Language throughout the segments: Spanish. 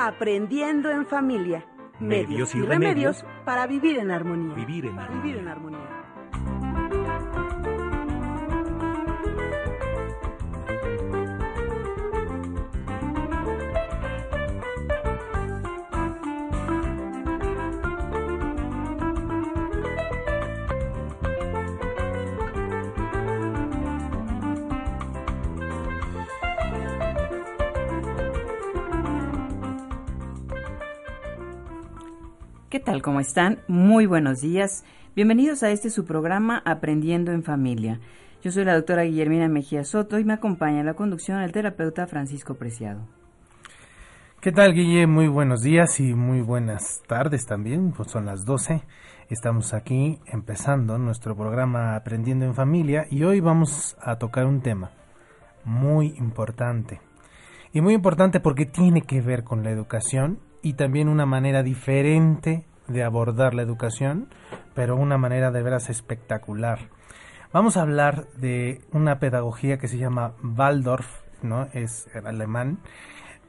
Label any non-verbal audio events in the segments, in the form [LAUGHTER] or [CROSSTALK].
Aprendiendo en familia. Medios y remedios para vivir en armonía. Vivir en Para armonía. vivir en armonía. ¿Qué tal? ¿Cómo están? Muy buenos días. Bienvenidos a este su programa Aprendiendo en Familia. Yo soy la doctora Guillermina Mejía Soto y me acompaña en la conducción el terapeuta Francisco Preciado. ¿Qué tal, Guille? Muy buenos días y muy buenas tardes también. Pues son las 12. Estamos aquí empezando nuestro programa Aprendiendo en Familia y hoy vamos a tocar un tema muy importante. Y muy importante porque tiene que ver con la educación y también una manera diferente de abordar la educación, pero una manera de veras espectacular. Vamos a hablar de una pedagogía que se llama Waldorf, ¿no? Es alemán,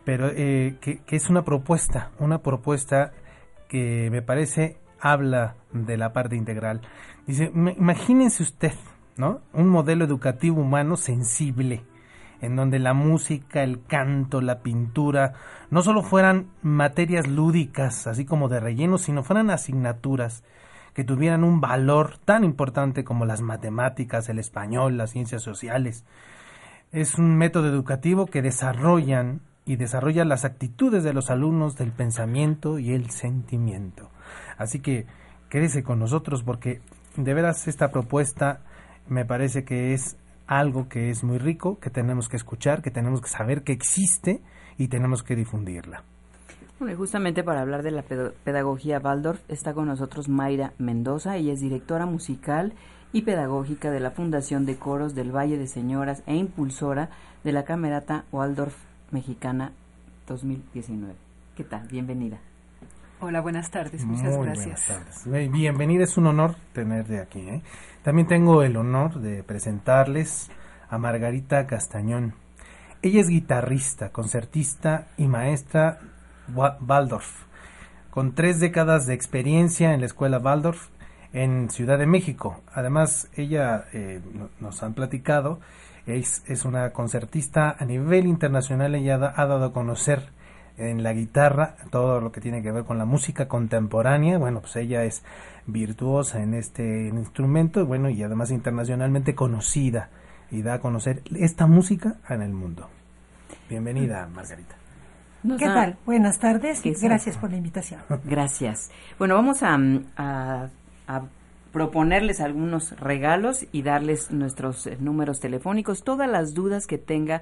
pero eh, que, que es una propuesta, una propuesta que me parece habla de la parte integral. Dice, "Me- imagínense usted, ¿no? Un modelo educativo humano sensible, en donde la música, el canto, la pintura, no solo fueran materias lúdicas, así como de relleno, sino fueran asignaturas que tuvieran un valor tan importante como las matemáticas, el español, las ciencias sociales. Es un método educativo que desarrollan y desarrolla las actitudes de los alumnos del pensamiento y el sentimiento. Así que quédese con nosotros porque de veras esta propuesta me parece que es algo que es muy rico, que tenemos que escuchar, que tenemos que saber que existe y tenemos que difundirla. Bueno, y justamente para hablar de la pedo- pedagogía Waldorf está con nosotros Mayra Mendoza. Ella es directora musical y pedagógica de la Fundación de Coros del Valle de Señoras e impulsora de la Camerata Waldorf Mexicana 2019. ¿Qué tal? Bienvenida. Hola, buenas tardes, muchas Muy gracias. buenas tardes. Bienvenida, es un honor tenerte aquí. ¿eh? También tengo el honor de presentarles a Margarita Castañón. Ella es guitarrista, concertista y maestra Wa- Waldorf, con tres décadas de experiencia en la escuela Waldorf en Ciudad de México. Además, ella eh, no- nos han platicado, es, es una concertista a nivel internacional, ella ha dado a conocer en la guitarra todo lo que tiene que ver con la música contemporánea. Bueno, pues ella es virtuosa en este instrumento, bueno, y además internacionalmente conocida y da a conocer esta música en el mundo. Bienvenida, Margarita. Nos ¿Qué tal? Buenas tardes gracias por la invitación. Gracias. Bueno, vamos a, mm, a- a proponerles algunos regalos y darles nuestros eh, números telefónicos. Todas las dudas que tenga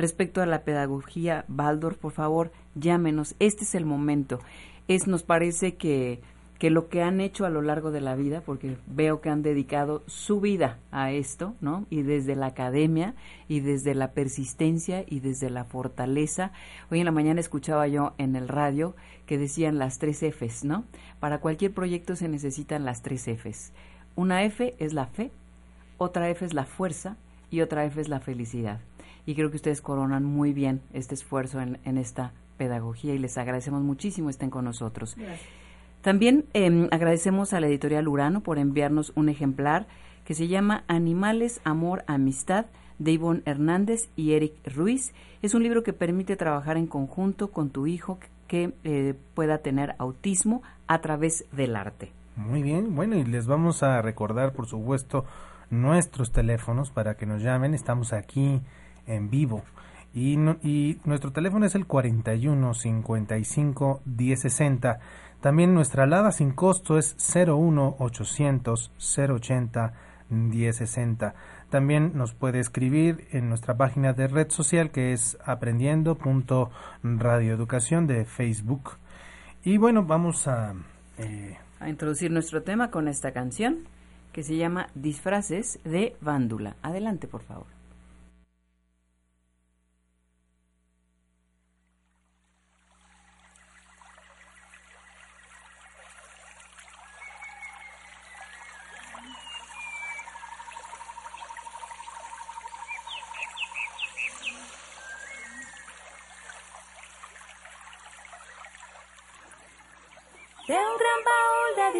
respecto a la pedagogía Baldor, por favor, llámenos. Este es el momento. Es, nos parece que, que lo que han hecho a lo largo de la vida, porque veo que han dedicado su vida a esto, ¿no? Y desde la academia y desde la persistencia y desde la fortaleza. Hoy en la mañana escuchaba yo en el radio que decían las tres Fs, ¿no? Para cualquier proyecto se necesitan las tres Fs. Una F es la fe, otra F es la fuerza y otra F es la felicidad. Y creo que ustedes coronan muy bien este esfuerzo en, en esta pedagogía y les agradecemos muchísimo estén con nosotros. También eh, agradecemos a la editorial Urano por enviarnos un ejemplar que se llama Animales, Amor, Amistad de Ivonne Hernández y Eric Ruiz. Es un libro que permite trabajar en conjunto con tu hijo que eh, pueda tener autismo a través del arte. Muy bien, bueno, y les vamos a recordar, por supuesto, nuestros teléfonos para que nos llamen. Estamos aquí en vivo. Y, no- y nuestro teléfono es el 41 55 1060. También nuestra alada sin costo es 01 800 080 1060. También nos puede escribir en nuestra página de red social que es aprendiendo.radioeducación de Facebook. Y bueno, vamos a... eh, A introducir nuestro tema con esta canción que se llama Disfraces de Vándula. Adelante, por favor.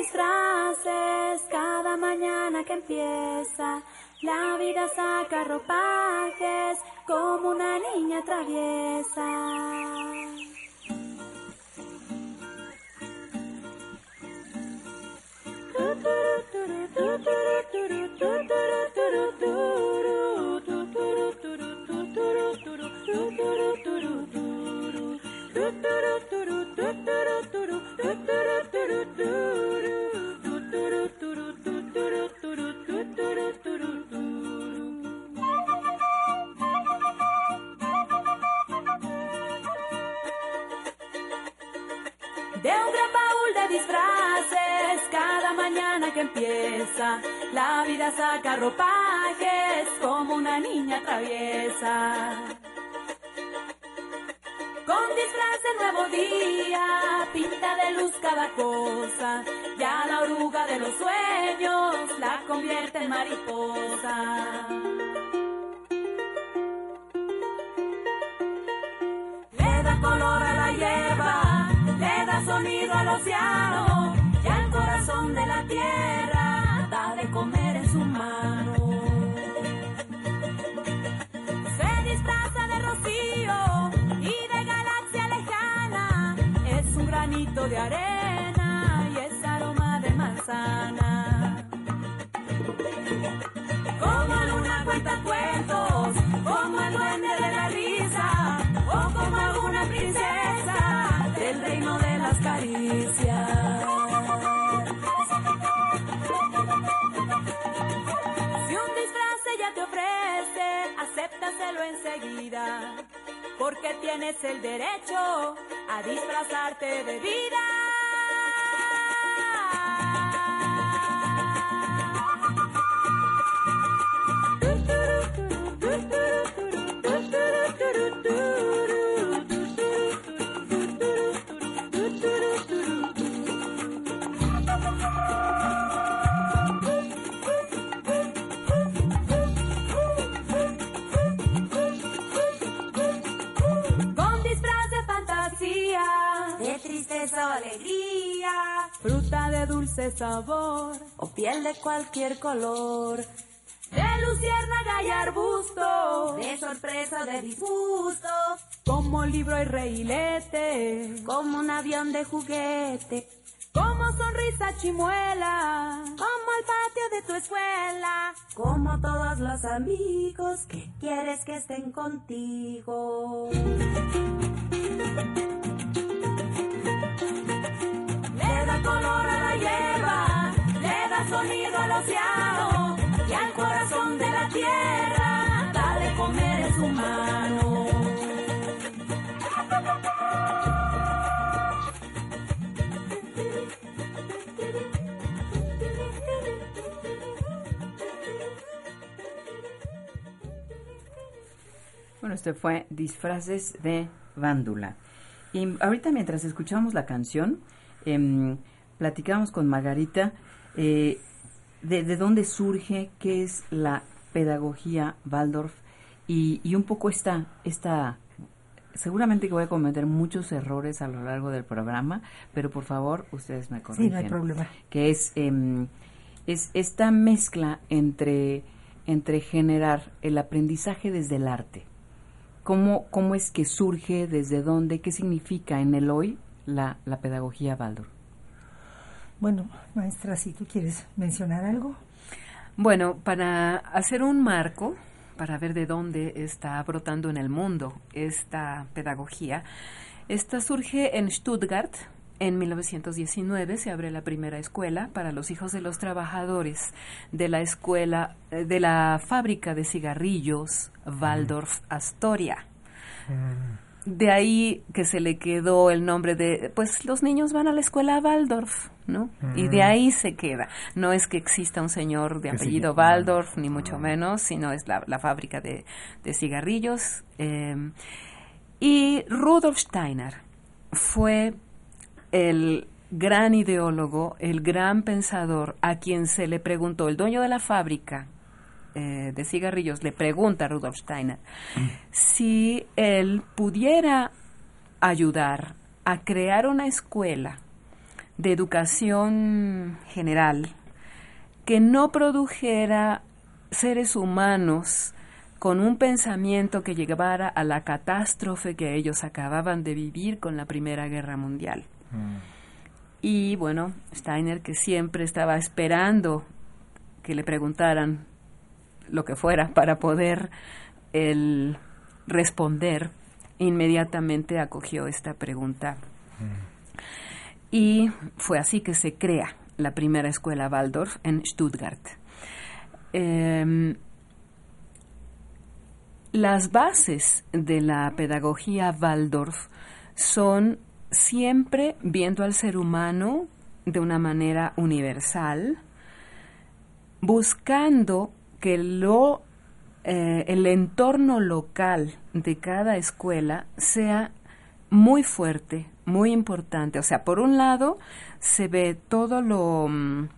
De disfraces cada mañana que empieza. La vida saca ropajes como una niña traviesa. De un gran baúl de disfraces, cada mañana que empieza, la vida saca ropajes como una niña traviesa. Con disfraces nuevo día, pinta de luz cada cosa, ya la oruga de los sueños la convierte en mariposa. Le da color a la hierba, le da sonido al océano, y al corazón de la tierra de arena y es aroma de manzana. Como luna cuenta cuentos, como el duende de la risa, o como alguna princesa del reino de las caricias. Acéptaselo enseguida, porque tienes el derecho a disfrazarte de vida. Alegría, fruta de dulce sabor o piel de cualquier color. De luciérnaga y arbusto, de sorpresa de disgusto, como libro y reilete, como un avión de juguete, como sonrisa chimuela, como el patio de tu escuela, como todos los amigos que quieres que estén contigo. Color a la hierba, le da sonido al océano y al corazón de la tierra, da de comer en su mano. Bueno, este fue Disfraces de Vándula. Y ahorita mientras escuchamos la canción, em, platicábamos con Margarita eh, de, de dónde surge, qué es la pedagogía Waldorf y, y un poco esta, esta, seguramente que voy a cometer muchos errores a lo largo del programa, pero por favor ustedes me corrigen. Sí, no hay problema. Que es, em, es esta mezcla entre, entre generar el aprendizaje desde el arte. ¿Cómo, ¿Cómo es que surge? ¿Desde dónde? ¿Qué significa en el hoy la, la pedagogía Waldorf? Bueno, maestra, si tú quieres mencionar algo. Bueno, para hacer un marco, para ver de dónde está brotando en el mundo esta pedagogía, esta surge en Stuttgart. En 1919 se abre la primera escuela para los hijos de los trabajadores de la escuela, eh, de la fábrica de cigarrillos Waldorf Astoria. De ahí que se le quedó el nombre de, pues los niños van a la escuela Waldorf, ¿no? Y de ahí se queda. No es que exista un señor de apellido Waldorf, ni mucho Ah. menos, sino es la, la fábrica de, de cigarrillos. eh, y Rudolf Steiner fue el gran ideólogo, el gran pensador a quien se le preguntó, el dueño de la fábrica eh, de cigarrillos le pregunta a Rudolf Steiner si él pudiera ayudar a crear una escuela de educación general que no produjera seres humanos con un pensamiento que llevara a la catástrofe que ellos acababan de vivir con la Primera Guerra Mundial. Mm. Y bueno, Steiner que siempre estaba esperando que le preguntaran lo que fuera para poder el responder, inmediatamente acogió esta pregunta. Mm. Y fue así que se crea la primera escuela Waldorf en Stuttgart. Em, las bases de la pedagogía Waldorf son siempre viendo al ser humano de una manera universal, buscando que lo, eh, el entorno local de cada escuela sea muy fuerte, muy importante. O sea, por un lado se ve todo lo... Mm,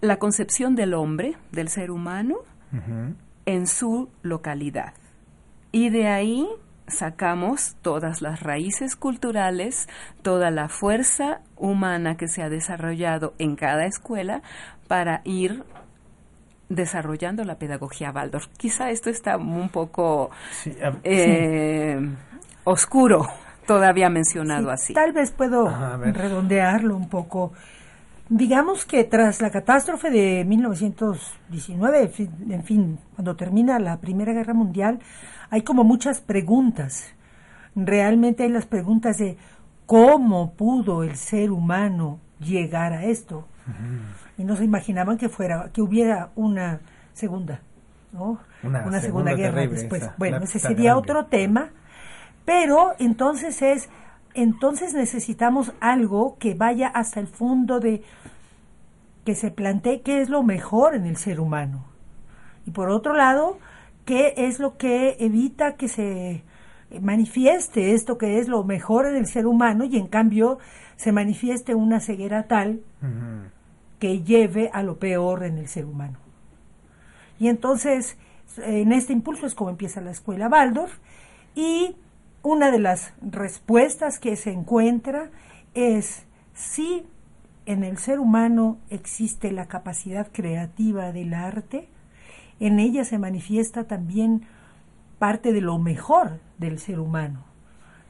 la concepción del hombre, del ser humano, en su localidad. Y de ahí sacamos todas las raíces culturales, toda la fuerza humana que se ha desarrollado en cada escuela para ir desarrollando la pedagogía Waldorf. Quizá esto está un poco eh, oscuro todavía mencionado así. Tal vez puedo redondearlo un poco. Digamos que tras la catástrofe de 1919, en fin, cuando termina la Primera Guerra Mundial, hay como muchas preguntas. Realmente hay las preguntas de cómo pudo el ser humano llegar a esto. Y no se imaginaban que fuera, que hubiera una segunda, ¿no? Una, segunda, guerra después. Bueno, ese sería otro tema pero entonces es, entonces necesitamos algo que vaya hasta el fondo de, que se plantee qué es lo mejor en el ser humano. Y por otro lado, qué es lo que evita que se manifieste esto que es lo mejor en el ser humano y en cambio se manifieste una ceguera tal que lleve a lo peor en el ser humano. Y entonces, en este impulso es como empieza la escuela Waldorf y una de las respuestas que se encuentra es si en el ser humano existe la capacidad creativa del arte, en ella se manifiesta también parte de lo mejor del ser humano,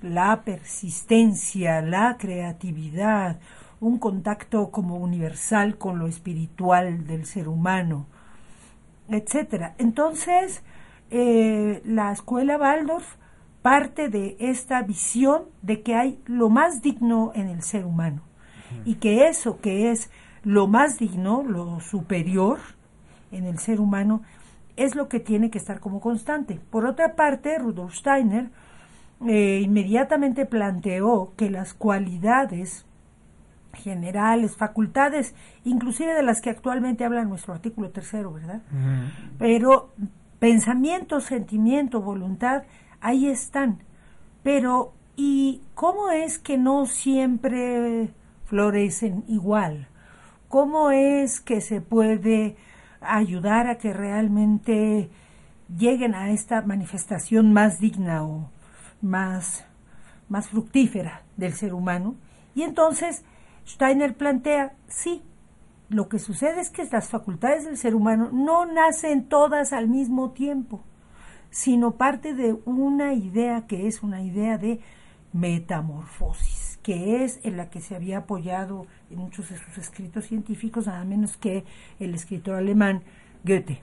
la persistencia, la creatividad, un contacto como universal con lo espiritual del ser humano, etcétera. Entonces, eh, la escuela Waldorf parte de esta visión de que hay lo más digno en el ser humano y que eso que es lo más digno, lo superior en el ser humano, es lo que tiene que estar como constante. Por otra parte, Rudolf Steiner eh, inmediatamente planteó que las cualidades generales, facultades, inclusive de las que actualmente habla nuestro artículo tercero, ¿verdad? Pero pensamiento, sentimiento, voluntad, ahí están. Pero, ¿y cómo es que no siempre florecen igual? ¿Cómo es que se puede ayudar a que realmente lleguen a esta manifestación más digna o más, más fructífera del ser humano? Y entonces Steiner plantea, sí, lo que sucede es que las facultades del ser humano no nacen todas al mismo tiempo sino parte de una idea que es una idea de metamorfosis, que es en la que se había apoyado en muchos de sus escritos científicos, nada menos que el escritor alemán Goethe.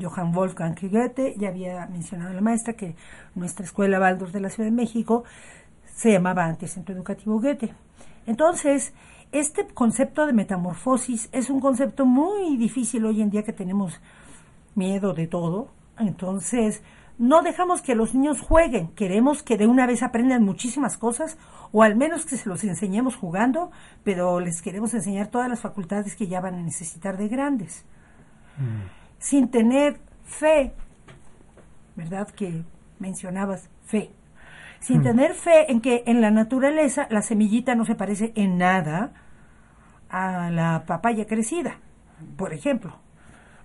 Johann Wolfgang Goethe, ya había mencionado la maestra que nuestra escuela Waldorf de la Ciudad de México se llamaba antes Centro Educativo Goethe. Entonces, este concepto de metamorfosis es un concepto muy difícil hoy en día que tenemos miedo de todo, entonces, no dejamos que los niños jueguen, queremos que de una vez aprendan muchísimas cosas o al menos que se los enseñemos jugando, pero les queremos enseñar todas las facultades que ya van a necesitar de grandes. Mm. Sin tener fe, ¿verdad? Que mencionabas fe. Sin mm. tener fe en que en la naturaleza la semillita no se parece en nada a la papaya crecida, por ejemplo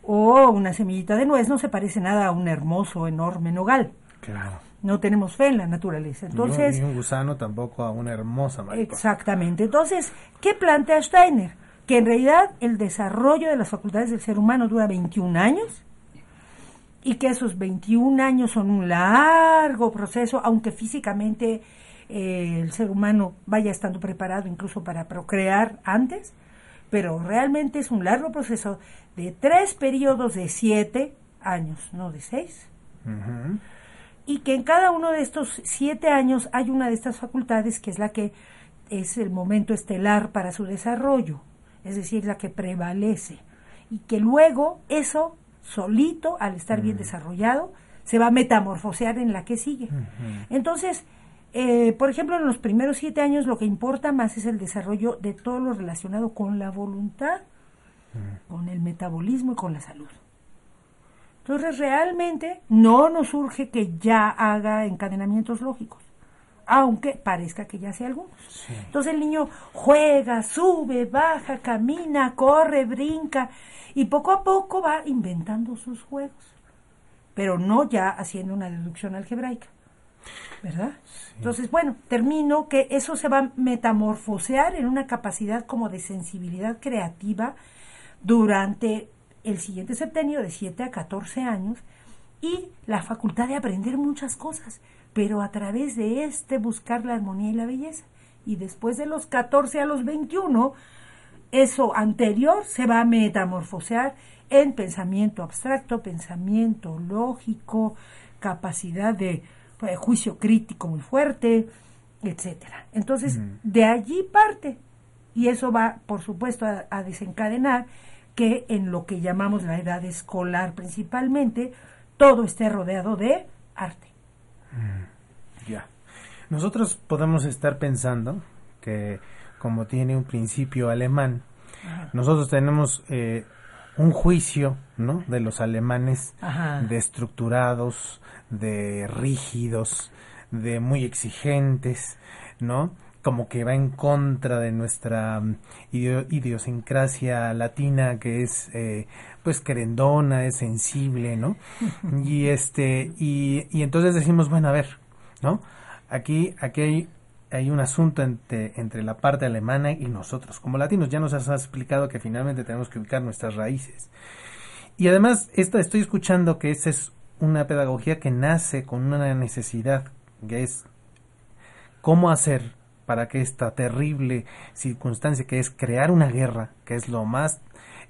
o una semillita de nuez no se parece nada a un hermoso, enorme nogal. Claro. no tenemos fe en la naturaleza. Entonces, ni un gusano tampoco a una hermosa mariposa. Exactamente. Entonces, ¿qué plantea Steiner? Que en realidad el desarrollo de las facultades del ser humano dura 21 años y que esos 21 años son un largo proceso, aunque físicamente eh, el ser humano vaya estando preparado incluso para procrear antes, pero realmente es un largo proceso de tres periodos de siete años, no de seis. Y que en cada uno de estos siete años hay una de estas facultades que es la que es el momento estelar para su desarrollo, es decir, la que prevalece. Y que luego eso solito, al estar bien desarrollado, se va a metamorfosear en la que sigue. Entonces, eh, por ejemplo, en los primeros siete años lo que importa más es el desarrollo de todo lo relacionado con la voluntad, con el metabolismo y con la salud. Entonces, realmente no nos surge que ya haga encadenamientos lógicos, aunque parezca que ya sea algunos. Entonces el niño juega, sube, baja, camina, corre, brinca, y poco a poco va inventando sus juegos, pero no ya haciendo una deducción algebraica. ¿Verdad? Entonces, bueno, termino que eso se va a metamorfosear en una capacidad como de sensibilidad creativa durante el siguiente septenio de 7 a 14 años y la facultad de aprender muchas cosas, pero a través de este buscar la armonía y la belleza. Y después de los 14 a los 21, eso anterior se va a metamorfosear en pensamiento abstracto, pensamiento lógico, capacidad de eh, juicio crítico muy fuerte, etcétera. Entonces, de allí parte y eso va, por supuesto, a, desencadenar que en lo que llamamos la edad escolar principalmente, todo esté rodeado de arte. Ya. Nosotros podemos estar pensando que como tiene un principio alemán, nosotros tenemos eh, un juicio, ¿no? De los alemanes de estructurados, de rígidos, de muy exigentes, ¿no? Como que va en contra de nuestra mm, idiosincrasia latina que es eh, pues querendona, es sensible, ¿no? [LAUGHS] y este y, y entonces decimos, bueno, a ver, ¿no? Aquí aquí hay hay un asunto entre, entre la parte alemana y nosotros. Como latinos ya nos has explicado que finalmente tenemos que ubicar nuestras raíces. Y además, esta, estoy escuchando que esta es una pedagogía que nace con una necesidad, que es cómo hacer para que esta terrible circunstancia que es crear una guerra, que es lo más,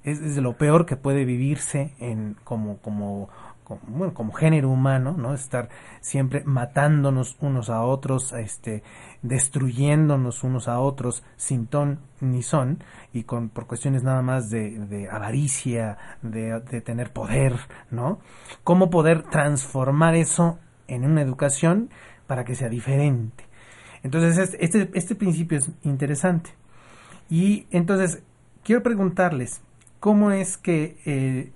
es, es lo peor que puede vivirse en como, como como, como género humano, ¿no? Estar siempre matándonos unos a otros, este, destruyéndonos unos a otros sin ton ni son y con por cuestiones nada más de, de avaricia, de, de, tener poder, ¿no? ¿Cómo poder transformar eso en una educación para que sea diferente? Entonces, este, este principio es interesante. Y entonces, quiero preguntarles, ¿cómo es que eh,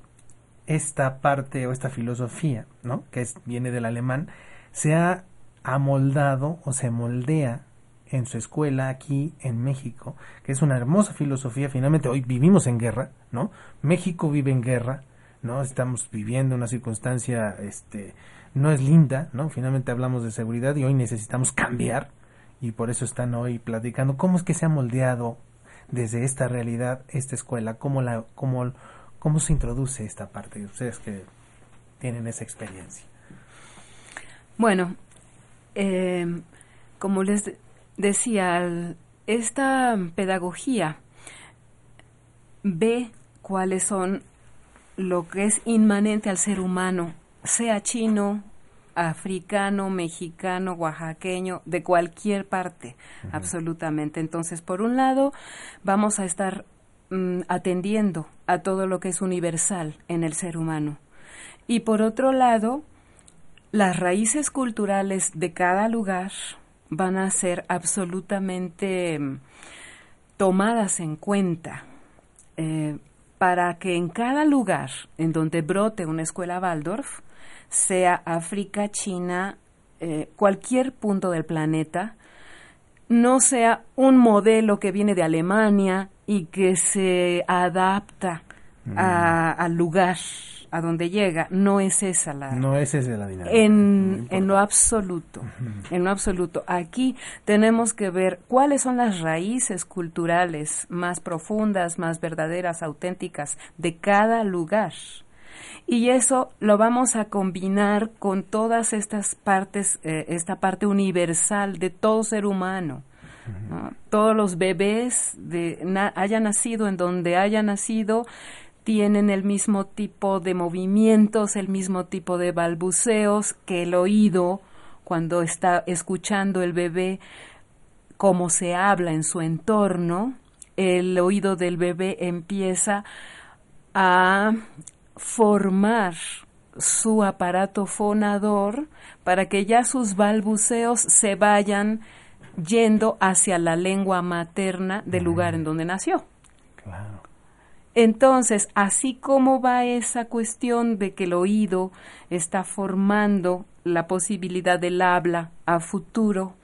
esta parte o esta filosofía, ¿no? que es, viene del alemán, se ha amoldado o se moldea en su escuela aquí en México, que es una hermosa filosofía. Finalmente hoy vivimos en guerra, ¿no? México vive en guerra, ¿no? Estamos viviendo una circunstancia, este, no es linda, ¿no? Finalmente hablamos de seguridad y hoy necesitamos cambiar y por eso están hoy platicando cómo es que se ha moldeado desde esta realidad esta escuela, cómo la, cómo ¿Cómo se introduce esta parte? Ustedes que tienen esa experiencia. Bueno, eh, como les decía, esta pedagogía ve cuáles son lo que es inmanente al ser humano, sea chino, africano, mexicano, oaxaqueño, de cualquier parte, absolutamente. Entonces, por un lado, vamos a estar Mm, atendiendo a todo lo que es universal en el ser humano. Y por otro lado, las raíces culturales de cada lugar van a ser absolutamente mm, tomadas en cuenta eh, para que en cada lugar en donde brote una escuela Waldorf, sea África, China, eh, cualquier punto del planeta, no sea un modelo que viene de Alemania y que se adapta mm. al lugar, a donde llega, no es esa la... No es esa la dinámica. En, en lo absoluto, en lo absoluto. Aquí tenemos que ver cuáles son las raíces culturales más profundas, más verdaderas, auténticas de cada lugar. Y eso lo vamos a combinar con todas estas partes, eh, esta parte universal de todo ser humano. ¿no? Todos los bebés, de, na, haya nacido en donde haya nacido, tienen el mismo tipo de movimientos, el mismo tipo de balbuceos que el oído cuando está escuchando el bebé cómo se habla en su entorno, el oído del bebé empieza a formar su aparato fonador para que ya sus balbuceos se vayan yendo hacia la lengua materna del lugar en donde nació. Claro. Entonces, así como va esa cuestión de que el oído está formando la posibilidad del habla a futuro,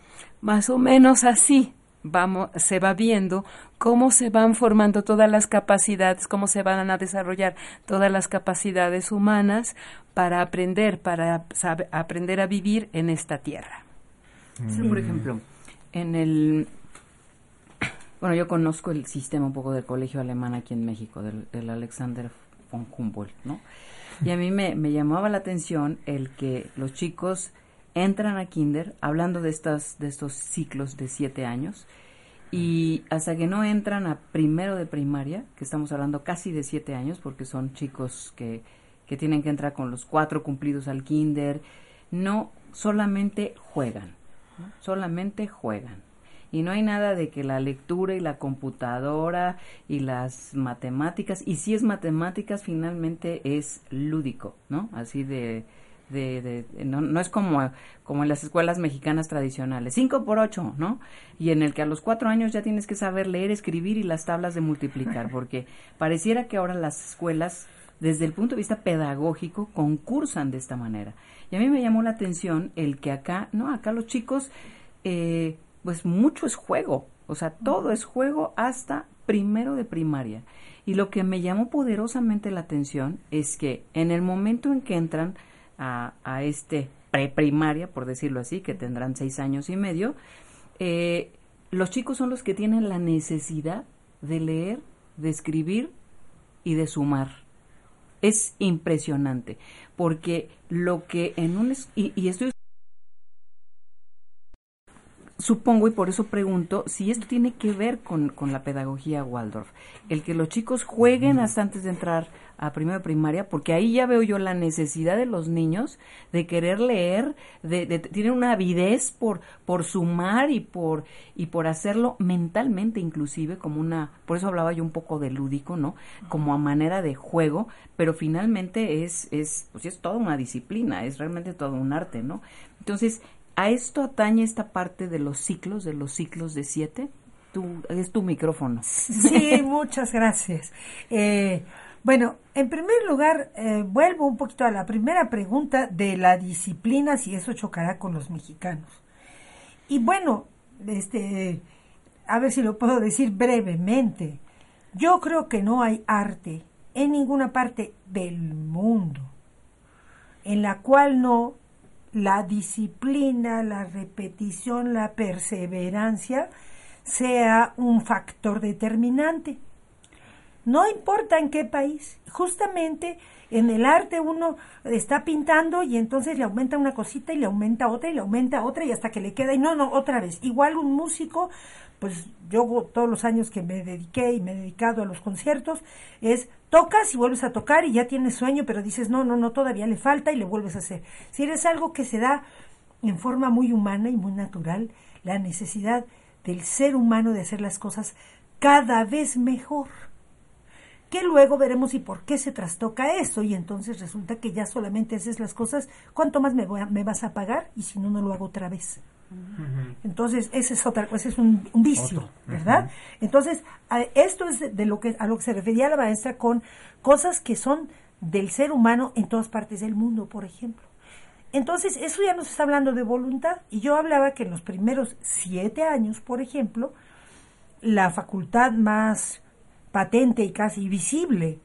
más o menos así vamos, se va viendo cómo se van formando todas las capacidades, cómo se van a desarrollar todas las capacidades humanas para aprender, para saber, aprender a vivir en esta tierra. Sí, por ejemplo, en el [COUGHS] bueno, yo conozco el sistema un poco del colegio alemán aquí en México, del, del Alexander von Humboldt, ¿no? Y a mí me, me, llamaba la atención el que los chicos entran a kinder hablando de, estas, de estos ciclos de siete años y hasta que no entran a primero de primaria, que estamos hablando casi de siete años, porque son chicos que, que tienen que entrar con los cuatro cumplidos al kinder, no solamente juegan, solamente juegan y no hay nada de que la lectura y la computadora y las matemáticas, y si es matemáticas finalmente es lúdico, ¿no? Así de, de, de no, no, es como, como en las escuelas mexicanas tradicionales, 5 por 8, ¿no? Y en el que a los cuatro años ya tienes que saber leer, escribir y las tablas de multiplicar, [LAUGHS] porque pareciera que ahora las escuelas desde el punto de vista pedagógico concursan de esta manera. Y a mí me llamó la atención el que acá, no, acá los chicos eh, pues mucho es juego, o sea, todo es juego hasta primero de primaria. Y lo que me llamó poderosamente la atención es que en el momento en que entran a, este preprimaria, por decirlo así, que tendrán seis años y medio, eh, los chicos son los que tienen la necesidad de leer, de escribir y de sumar. Es impresionante, porque lo que en un... Y, y estoy supongo, y por eso pregunto, si esto tiene que ver con, con, la pedagogía Waldorf. El que los chicos jueguen hasta antes de entrar a primera primaria, porque ahí ya veo yo la necesidad de los niños de querer leer, de, de tienen una avidez por, por sumar y por, y por hacerlo mentalmente inclusive, como una, por eso hablaba yo un poco de lúdico, ¿no? Como a manera de juego, pero finalmente es, es, pues es toda una disciplina, es realmente todo un arte, ¿no? Entonces, ¿A esto atañe esta parte de los ciclos, de los ciclos de siete? Tú, es tu micrófono. Sí, muchas gracias. Eh, bueno, en primer lugar, eh, vuelvo un poquito a la primera pregunta de la disciplina, si eso chocará con los mexicanos. Y bueno, este, a ver si lo puedo decir brevemente. Yo creo que no hay arte en ninguna parte del mundo en la cual no la disciplina, la repetición, la perseverancia sea un factor determinante. No importa en qué país, justamente en el arte uno está pintando y entonces le aumenta una cosita y le aumenta otra y le aumenta otra y hasta que le queda y no, no, otra vez. Igual un músico, pues yo todos los años que me dediqué y me he dedicado a los conciertos, es tocas y vuelves a tocar y ya tienes sueño, pero dices, no, no, no, todavía le falta y le vuelves a hacer. Si eres algo que se da en forma muy humana y muy natural, la necesidad del ser humano de hacer las cosas cada vez mejor que luego veremos y por qué se trastoca eso y entonces resulta que ya solamente haces las cosas, ¿cuánto más me, voy me vas a pagar? Y si no, no lo hago otra vez. Entonces, ese es otra cosa, es un, un vicio, Otro. ¿verdad? Uh -huh. Entonces, a, esto es de, de, lo que a lo que se refería la maestra con cosas que son del ser humano en todas partes del mundo, por ejemplo. Entonces, eso ya nos está hablando de voluntad. Y yo hablaba que en los primeros siete años, por ejemplo, la facultad más patente y casi visible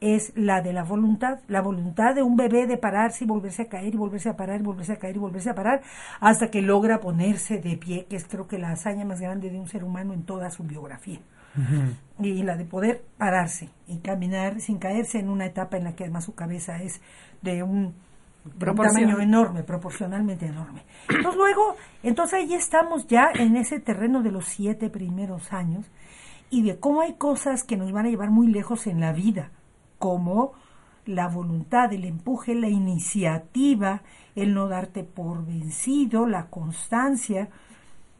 es la de la voluntad, la voluntad de un bebé de pararse y volverse a caer y volverse a parar y volverse a caer y volverse a parar hasta que logra ponerse de pie, que es creo que la hazaña más grande de un ser humano en toda su biografía. Y la de poder pararse y caminar sin caerse en una etapa en la que además su cabeza es de un, de un tamaño enorme, proporcionalmente enorme. Entonces luego, entonces ahí estamos ya en ese terreno de los siete primeros años y de cómo hay cosas que nos van a llevar muy lejos en la vida como la voluntad, el empuje, la iniciativa, el no darte por vencido, la constancia.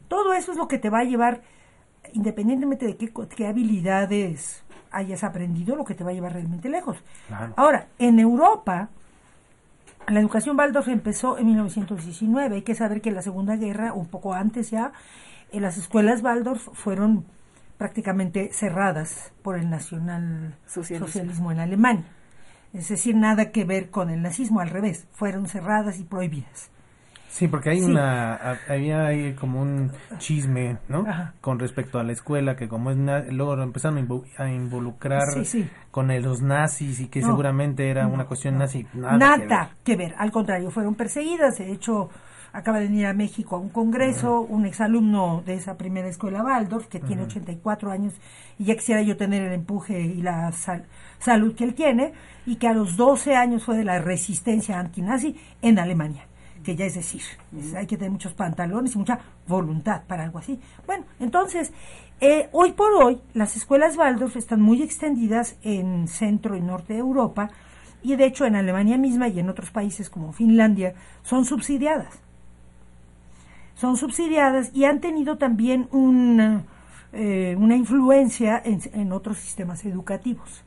Todo eso es lo que te va a llevar, independientemente de qué, habilidades hayas aprendido, lo que te va a llevar realmente lejos. Ahora, en Europa, la educación Waldorf empezó en 1919. Hay que saber que en la Segunda Guerra, un poco antes ya, en las escuelas Waldorf fueron prácticamente cerradas por el nacionalsocialismo en Alemania. Es decir, nada que ver con el nazismo, al revés, fueron cerradas y prohibidas. Sí, porque hay una, había ahí como un chisme, ¿no? Con respecto a la escuela, que como es, luego empezaron a involucrar con los nazis y que seguramente era una cuestión nazi. Nada, que, ver. al contrario, fueron perseguidas, de hecho acaba de venir a México a un congreso, un exalumno de esa primera escuela Waldorf, que tiene 84 años, y ya quisiera yo tener el empuje y la salud que él tiene, y que a los 12 años fue de la resistencia antinazi en Alemania, que ya es decir, hay que tener muchos pantalones y mucha voluntad para algo así. Bueno, entonces, eh, hoy por hoy, las escuelas Waldorf están muy extendidas en centro y norte de Europa, y de hecho en Alemania misma y en otros países como Finlandia son subsidiadas son subsidiadas y han tenido también una, eh, una influencia en, otros sistemas educativos.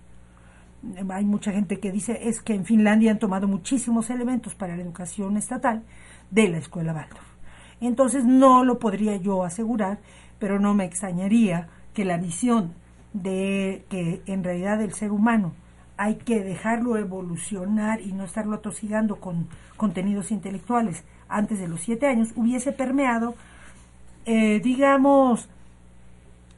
Hay mucha gente que dice es que en Finlandia han tomado muchísimos elementos para la educación estatal de la escuela Waldorf. Entonces no lo podría yo asegurar, pero no me extrañaría que la visión de que en realidad el ser humano hay que dejarlo evolucionar y no estarlo atosigando con contenidos intelectuales antes de los siete años, hubiese permeado, eh, digamos,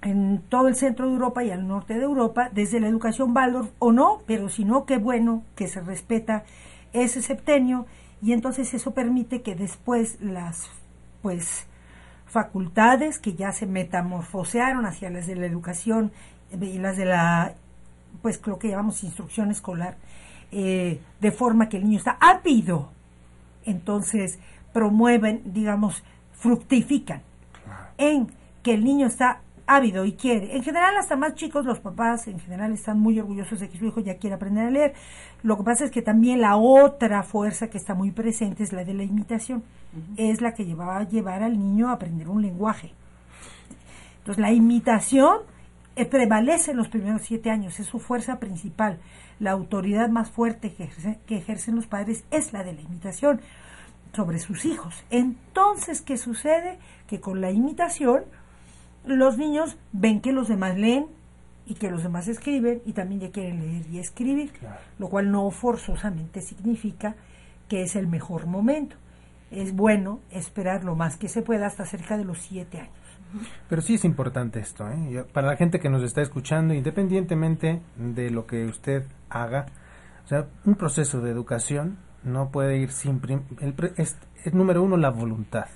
en todo el centro de Europa y al norte de Europa, desde la educación Waldorf o no, pero si no, qué bueno que se respeta ese septenio y entonces eso permite que después las pues facultades que ya se metamorfosearon hacia las de la educación y las de la pues lo que llamamos instrucción escolar eh, de forma que el niño está ávido entonces promueven, digamos, fructifican en que el niño está ávido y quiere. En general, hasta más chicos, los papás en general están muy orgullosos de que su hijo ya quiera aprender a leer. Lo que pasa es que también la otra fuerza que está muy presente es la de la imitación. Es la que va a llevar al niño a aprender un lenguaje. Entonces, la imitación eh, prevalece en los primeros siete años, es su fuerza principal. La autoridad más fuerte que, que ejercen los padres es la de la imitación sobre sus hijos. Entonces, ¿qué sucede? Que con la imitación los niños ven que los demás leen y que los demás escriben y también ya quieren leer y escribir, lo cual no forzosamente significa que es el mejor momento. Es bueno esperar lo más que se pueda hasta cerca de los siete años. Pero sí es importante esto, ¿eh? para la gente que nos está escuchando, independientemente de lo que usted haga, o sea, un proceso de educación no puede ir sin... El, es, número uno la voluntad,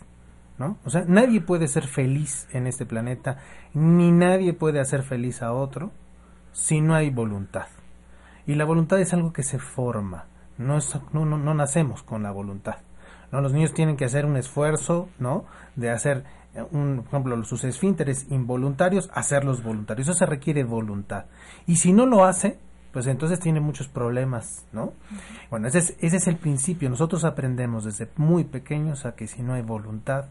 ¿no? O sea, nadie puede ser feliz en este planeta, ni nadie puede hacer feliz a otro si no hay voluntad. Y la voluntad es algo que se forma, no, es, no, no, no nacemos con la voluntad. ¿no? Los niños tienen que hacer un esfuerzo, ¿no? De hacer, un, por ejemplo, sus esfínteres involuntarios, hacerlos voluntarios. Eso se requiere voluntad. Y si no lo hace, pues entonces tiene muchos problemas, ¿no? Bueno, ese es, ese es el principio. Nosotros aprendemos desde muy pequeños a que si no hay voluntad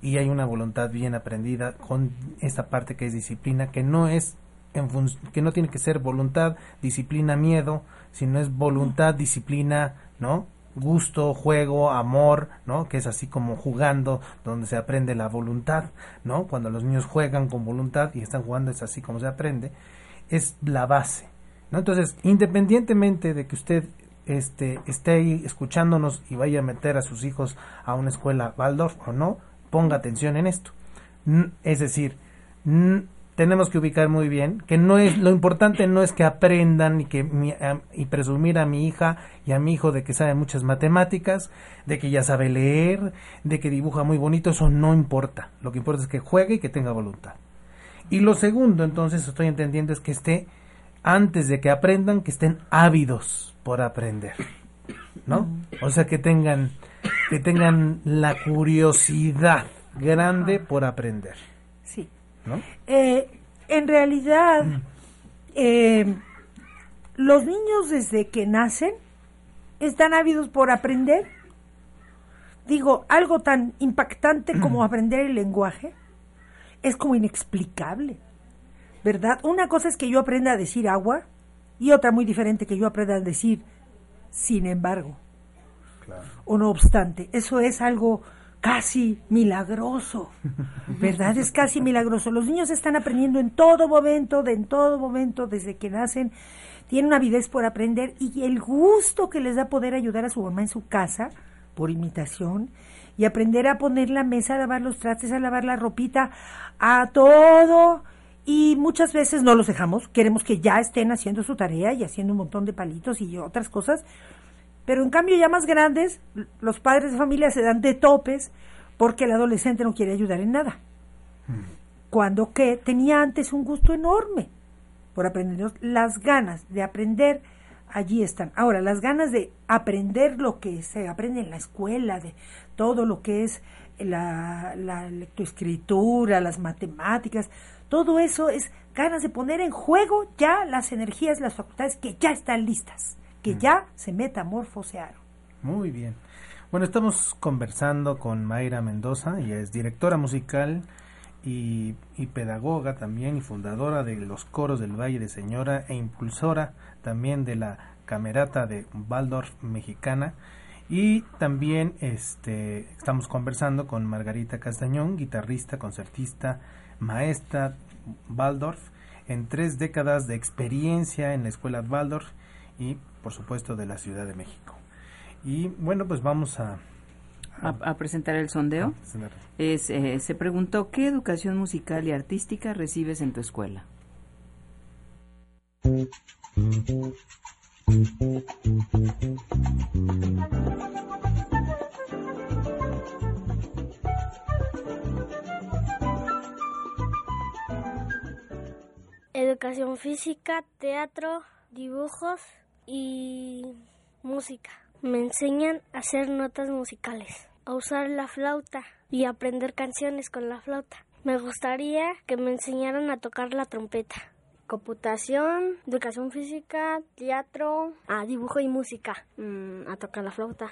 y hay una voluntad bien aprendida con esta parte que es disciplina, que no es en que no tiene que ser voluntad, disciplina, miedo, sino es voluntad, disciplina, ¿no? gusto, juego, amor, ¿no? Que es así como jugando, donde se aprende la voluntad, ¿no? Cuando los niños juegan con voluntad y están jugando es así como se aprende, es la base. Entonces, independientemente de que usted este, esté ahí escuchándonos y vaya a meter a sus hijos a una escuela Waldorf o no, ponga atención en esto. Es decir, tenemos que ubicar muy bien que no es lo importante no es que aprendan y que y presumir a mi hija y a mi hijo de que sabe muchas matemáticas, de que ya sabe leer, de que dibuja muy bonito, eso no importa. Lo que importa es que juegue y que tenga voluntad. Y lo segundo, entonces, estoy entendiendo es que esté antes de que aprendan, que estén ávidos por aprender. ¿No? O sea, que tengan que tengan la curiosidad grande por aprender. Sí. Eh, en realidad, mm. eh, los niños desde que nacen están ávidos por aprender. Digo, algo tan impactante como aprender el lenguaje es como inexplicable, ¿verdad? Una cosa es que yo aprenda a decir agua y otra muy diferente que yo aprenda a decir sin embargo. O no obstante, eso es algo casi milagroso, ¿verdad? Es casi milagroso. Los niños están aprendiendo en todo momento, de en todo momento, desde que nacen, tienen avidez por aprender y el gusto que les da poder ayudar a su mamá en su casa, por imitación, y aprender a poner la mesa, a lavar los trastes, a lavar la ropita, a todo. Y muchas veces no los dejamos, queremos que ya estén haciendo su tarea y haciendo un montón de palitos y otras cosas, pero en cambio ya más grandes, los padres de familia se dan de topes porque el adolescente no quiere ayudar en nada. Mm. Cuando que tenía antes un gusto enorme por aprender. Las ganas de aprender allí están. Ahora, las ganas de aprender lo que se aprende en la escuela, de todo lo que es la, la lectoescritura, las matemáticas, todo eso es ganas de poner en juego ya las energías, las facultades que ya están listas que ya se metamorfosearon. Muy bien. Bueno, estamos conversando con Mayra Mendoza, ella es directora musical y, pedagoga también y fundadora de los coros del Valle de Señora e impulsora también de la Camerata de Waldorf Mexicana. Y también este, estamos conversando con Margarita Castañón, guitarrista, concertista, maestra Waldorf, en tres décadas de experiencia en la escuela Waldorf y por supuesto de la Ciudad de México. Y bueno, pues vamos a... A, presentar el sondeo. Es, eh, se preguntó, ¿qué educación musical y artística recibes en tu escuela? Educación física, teatro, dibujos, y música. Me enseñan a hacer notas musicales, a usar la flauta y aprender canciones con la flauta. Me gustaría que me enseñaran a tocar la trompeta. Computación, educación física, teatro, a dibujo y música, mm, a tocar la flauta.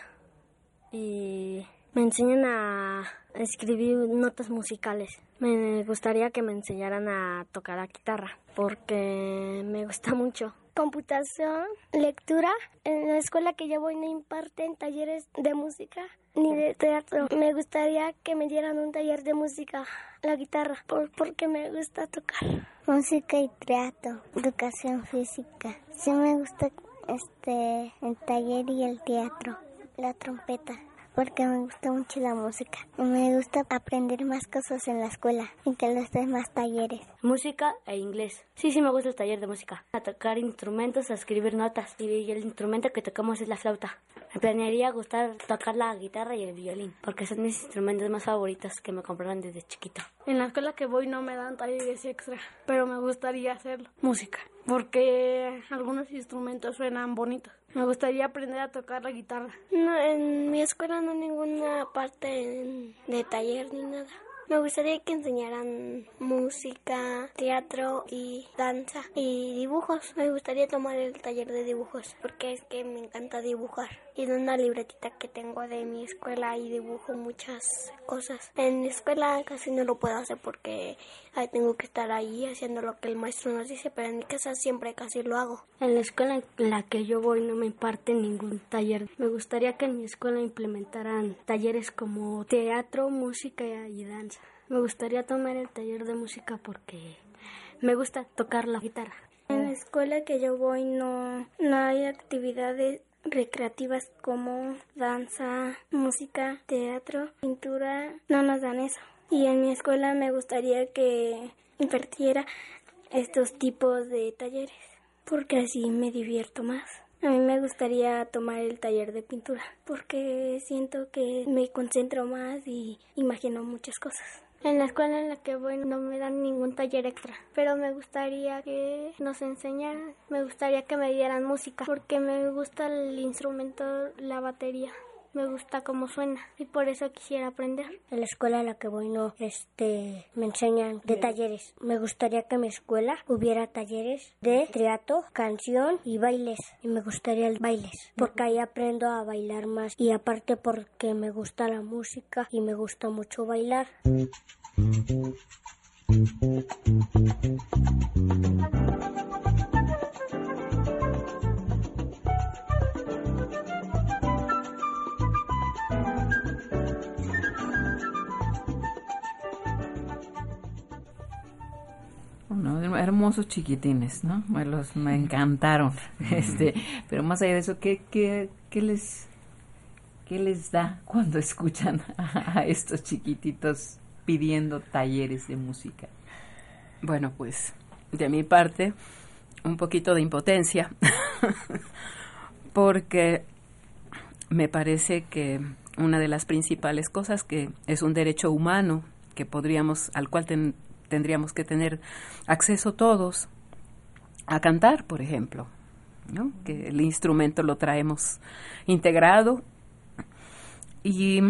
Y me enseñan a escribir notas musicales. Me gustaría que me enseñaran a tocar la guitarra porque me gusta mucho computación, lectura. En la escuela que yo voy no imparten talleres de música ni de teatro. Me gustaría que me dieran un taller de música, la guitarra, porque me gusta tocar. Música y teatro, educación física. Sí me gusta este el taller y el teatro, la trompeta porque me gusta mucho la música. Me gusta aprender más cosas en la escuela y que los demás talleres. Música e inglés. Sí, sí me gusta el taller de música. A tocar instrumentos, a escribir notas. Y el instrumento que tocamos es la flauta. Me planearía gustar tocar la guitarra y el violín, porque son mis instrumentos más favoritos que me compraron desde chiquito. En la escuela que voy no me dan talleres extra, pero me gustaría hacer música, porque algunos instrumentos suenan bonitos. Me gustaría aprender a tocar la guitarra. No, en mi escuela no hay ninguna parte de taller ni nada. Me gustaría que enseñaran música, teatro y danza y dibujos. Me gustaría tomar el taller de dibujos porque es que me encanta dibujar. En una libretita que tengo de mi escuela y dibujo muchas cosas. En mi escuela casi no lo puedo hacer porque tengo que estar ahí haciendo lo que el maestro nos dice, pero en mi casa siempre casi lo hago. En la escuela en la que yo voy no me imparten ningún taller. Me gustaría que en mi escuela implementaran talleres como teatro, música y danza. Me gustaría tomar el taller de música porque me gusta tocar la guitarra. En la escuela que yo voy no, no hay actividades recreativas como danza, música, teatro, pintura, no nos dan eso. Y en mi escuela me gustaría que invirtiera estos tipos de talleres, porque así me divierto más. A mí me gustaría tomar el taller de pintura, porque siento que me concentro más y imagino muchas cosas. En la escuela en la que voy no me dan ningún taller extra, pero me gustaría que nos enseñaran, me gustaría que me dieran música, porque me gusta el instrumento, la batería me gusta cómo suena y por eso quisiera aprender. En la escuela a la que voy no este me enseñan de talleres. Me gustaría que en mi escuela hubiera talleres de teatro, canción y bailes. Y me gustaría el bailes porque ahí aprendo a bailar más y aparte porque me gusta la música y me gusta mucho bailar. Hermosos chiquitines, ¿no? Me, los, me encantaron. Este, pero más allá de eso, ¿qué, qué, qué les, qué les da cuando [LAUGHS] escuchan a, estos chiquititos pidiendo talleres de música? Bueno, pues de mi parte, un poquito de impotencia, [LAUGHS] porque me parece que una de las principales cosas que es un derecho humano que podríamos al cual ten, tendríamos que tener acceso todos a cantar, por ejemplo, que el instrumento lo traemos integrado. Y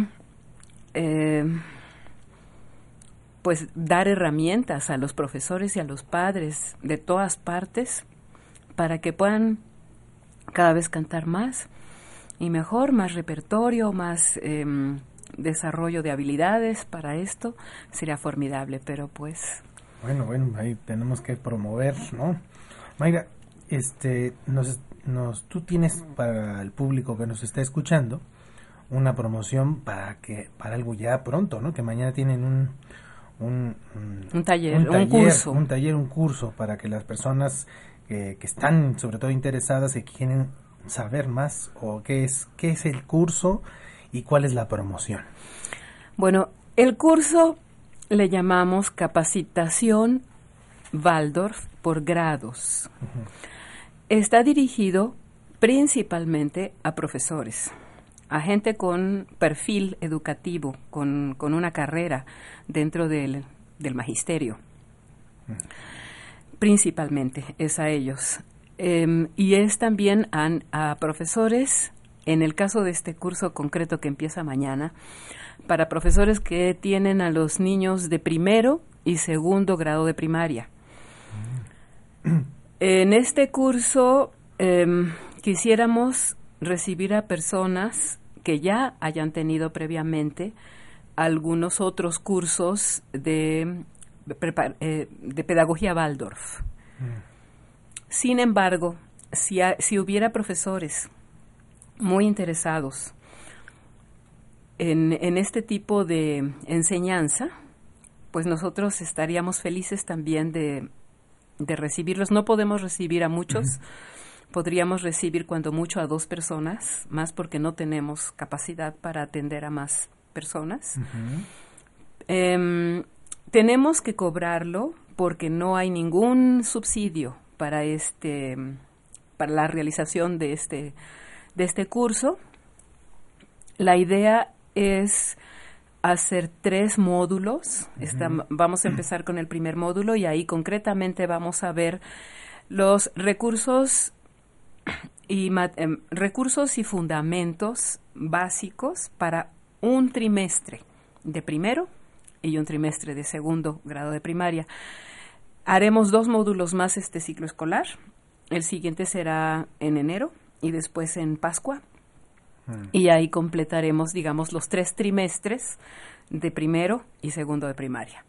eh, pues dar herramientas a los profesores y a los padres de todas partes para que puedan cada vez cantar más y mejor, más repertorio, más em, desarrollo de habilidades para esto sería formidable, pero pues... Bueno, bueno, ahí tenemos que promover, ¿no? Mayra, este, nos, nos, tú tienes para el público que nos está escuchando una promoción para que para algo ya pronto, ¿no? Que mañana tienen un un, un, taller, un, curso, un taller, un curso para que las personas que, que están sobre todo interesadas y quieren saber más o qué es qué es el curso y cuál es la promoción? Bueno, el curso le llamamos capacitación Waldorf por grados. Está dirigido principalmente a profesores, a gente con perfil educativo, con, una carrera dentro del, magisterio. Principalmente es a ellos. Em, y es también a profesores en el caso de este curso concreto que empieza mañana, para profesores que tienen a los niños de primero y segundo grado de primaria. [CLEARS THROAT] En este curso em, quisiéramos recibir a personas que ya hayan tenido previamente algunos otros cursos de, eh, de pedagogía Waldorf. Mm. Sin embargo, si, si hubiera profesores muy interesados en, este tipo de enseñanza, pues nosotros estaríamos felices también de, recibirlos. No podemos recibir a muchos, podríamos recibir cuando mucho a dos personas, más porque no tenemos capacidad para atender a más personas. Em, tenemos que cobrarlo porque no hay ningún subsidio para este para la realización de este de este curso. La idea es hacer tres módulos. vamos a empezar con el primer módulo y ahí concretamente vamos a ver los recursos y em, recursos y fundamentos básicos para un trimestre de primero y un trimestre de segundo grado de primaria. Haremos dos módulos más este ciclo escolar. El siguiente será en enero y después en Pascua. Mm. Y ahí completaremos, digamos, los tres trimestres de primero y segundo de primaria.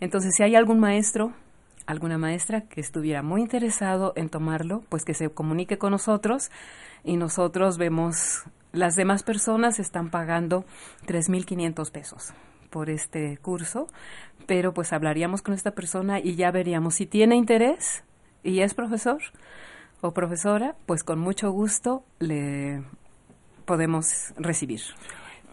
Entonces, si hay algún maestro, alguna maestra que estuviera muy interesado en tomarlo, pues que se comunique con nosotros y nosotros vemos, las demás personas están pagando 3.500 pesos por este curso, pero pues hablaríamos con esta persona y ya veríamos si tiene interés y es profesor, o profesora, pues con mucho gusto le podemos recibir.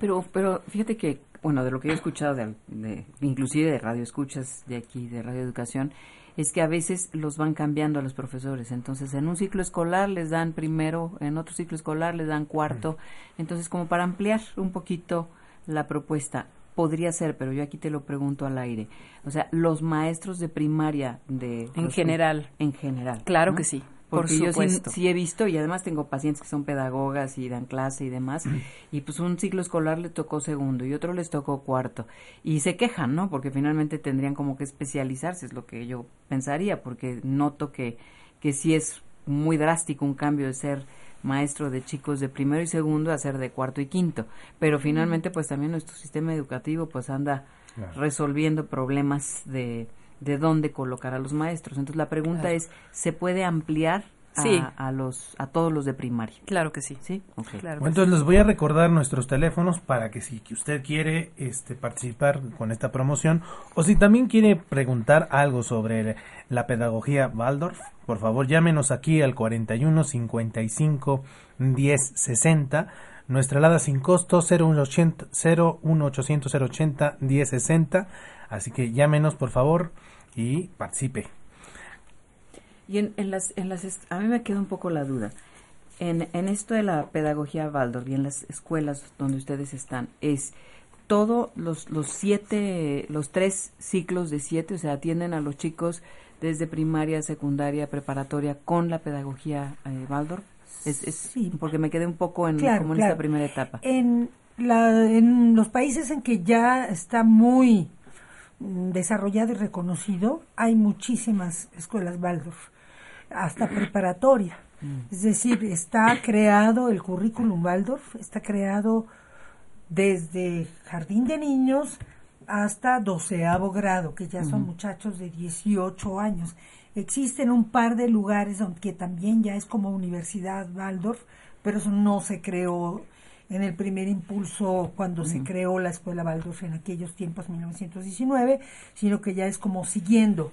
Pero, pero fíjate que bueno, de lo que yo he escuchado, de, inclusive de radio escuchas de aquí, de Radio Educación, es que a veces los van cambiando a los profesores. Entonces, en un ciclo escolar les dan primero, en otro ciclo escolar les dan cuarto. Entonces, como para ampliar un poquito la propuesta, podría ser, pero yo aquí te lo pregunto al aire. O sea, los maestros de primaria de... En general. En general. Claro que sí. Porque yo sí, he visto y además tengo pacientes que son pedagogas y dan clase y demás. Y pues un ciclo escolar le tocó segundo y otro les tocó cuarto. Y se quejan, ¿no? Porque finalmente tendrían como que especializarse, es lo que yo pensaría, porque noto que, que sí es muy drástico un cambio de ser maestro de chicos de primero y segundo a ser de cuarto y quinto. Pero finalmente pues también nuestro sistema educativo pues anda resolviendo problemas de de dónde colocar a los maestros. Entonces la pregunta es, ¿se puede ampliar a, los a todos los de primaria. Claro que sí. Sí. entonces les voy a recordar nuestros teléfonos para que si usted quiere este participar con esta promoción o si también quiere preguntar algo sobre la pedagogía Waldorf, por favor llámenos aquí al 41 55 10 60 nuestra alada sin costo 01800 080 10 60 así que llámenos por favor y participe. Y en, en, las, en las, a mí me queda un poco la duda. En, en esto de la pedagogía Waldorf y en las escuelas donde ustedes están, es todos los, los siete, los tres ciclos de siete, o sea, atienden a los chicos desde primaria, secundaria, preparatoria con la pedagogía eh, Waldorf. Es, sí. porque me quedé un poco en, como en esta primera etapa. En, la, en los países en que ya está muy desarrollado y reconocido, hay muchísimas escuelas Waldorf, hasta [CLEARS THROAT] preparatoria. Mm. Es decir, está creado el currículum Waldorf, está creado desde jardín de niños hasta doceavo grado, que ya son muchachos de 18 años. Existen un par de lugares donde también ya es como universidad Waldorf, pero eso no se creó en el primer impulso cuando se creó la Escuela Waldorf en aquellos tiempos, 1919, sino que ya es como siguiendo.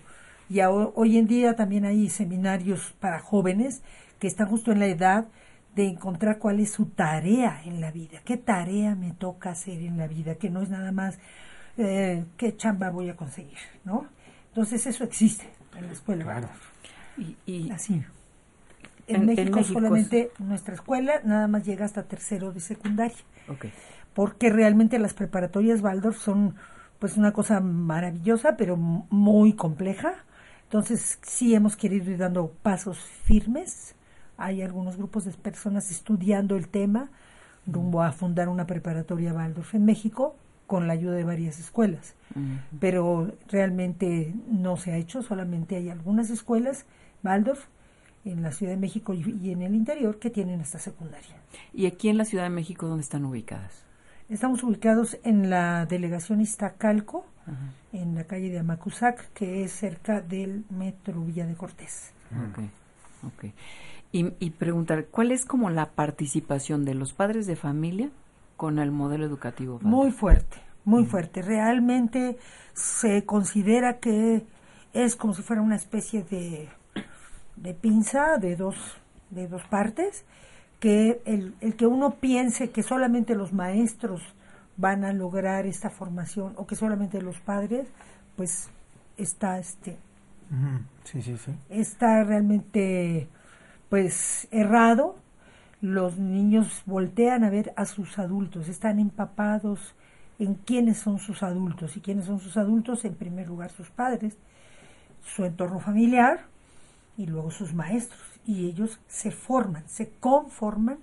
Y hoy en día también hay seminarios para jóvenes que están justo en la edad de encontrar cuál es su tarea en la vida, qué tarea me toca hacer en la vida, que no es nada más eh, qué chamba voy a conseguir, ¿no? Entonces eso existe en la escuela. Claro. Y, y, Así en, México, solamente nuestra escuela nada más llega hasta tercero de secundaria. Porque realmente las preparatorias Waldorf son pues una cosa maravillosa, pero muy compleja. Entonces sí hemos querido ir dando pasos firmes. Hay algunos grupos de personas estudiando el tema rumbo a fundar una preparatoria Waldorf en México con la ayuda de varias escuelas. Pero realmente no se ha hecho, solamente hay algunas escuelas Waldorf en la Ciudad de México y, en el interior que tienen esta secundaria. ¿Y aquí en la Ciudad de México dónde están ubicadas? Estamos ubicados en la delegación Iztacalco, en la calle de Amacuzac, que es cerca del metro Villa de Cortés. Ok, ok. Y, y preguntar, ¿cuál es como la participación de los padres de familia con el modelo educativo? Muy fuerte, muy fuerte. Realmente se considera que es como si fuera una especie de de pinza de dos, de dos partes, que el, el que uno piense que solamente los maestros van a lograr esta formación o que solamente los padres, pues está este sí, sí, sí. está realmente pues errado. Los niños voltean a ver a sus adultos, están empapados en quiénes son sus adultos y quiénes son sus adultos, en primer lugar sus padres, su entorno familiar, y luego sus maestros. Y ellos se forman, se conforman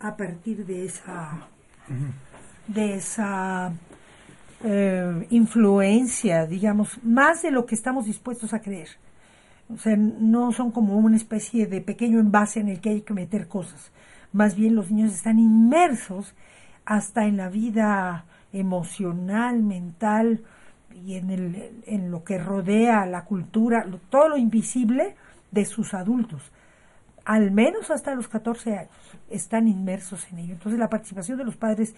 a partir de esa, de esa eh, influencia, digamos, más de lo que estamos dispuestos a creer. O sea, no son como una especie de pequeño envase en el que hay que meter cosas. Más bien los niños están inmersos hasta en la vida emocional, mental, y en, el, en lo que rodea la cultura, todo lo invisible de sus adultos. Al menos hasta los 14 años están inmersos en ello. Entonces la participación de los padres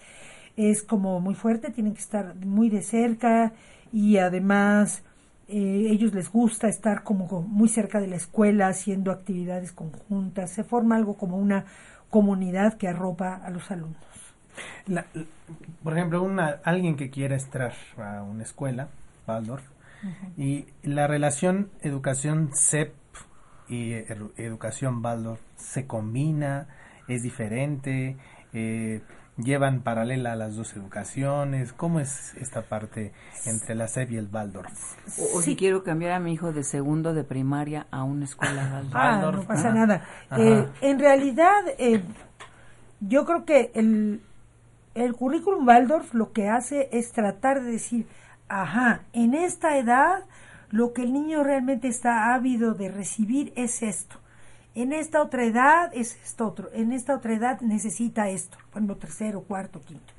es como muy fuerte, tienen que estar muy de cerca y además eh, ellos les gusta estar como muy cerca de la escuela haciendo actividades conjuntas, se forma algo como una comunidad que arropa a los alumnos. Por ejemplo, una, alguien que quiera entrar a una escuela, Waldorf, y la relación educación CEP y educación Waldorf se combina, es diferente, eh, llevan paralela a las dos educaciones. ¿Cómo es esta parte entre la SEP y el Waldorf? O, si quiero cambiar a mi hijo de segundo de primaria a una escuela Waldorf. Ah, no pasa nada. Eh, en realidad, eh, yo creo que el, el currículum Waldorf lo que hace es tratar de decir, ajá, en esta edad lo que el niño realmente está ávido de recibir es esto en esta otra edad es esto otro, en esta otra edad necesita esto, por ejemplo, tercero, cuarto, quinto.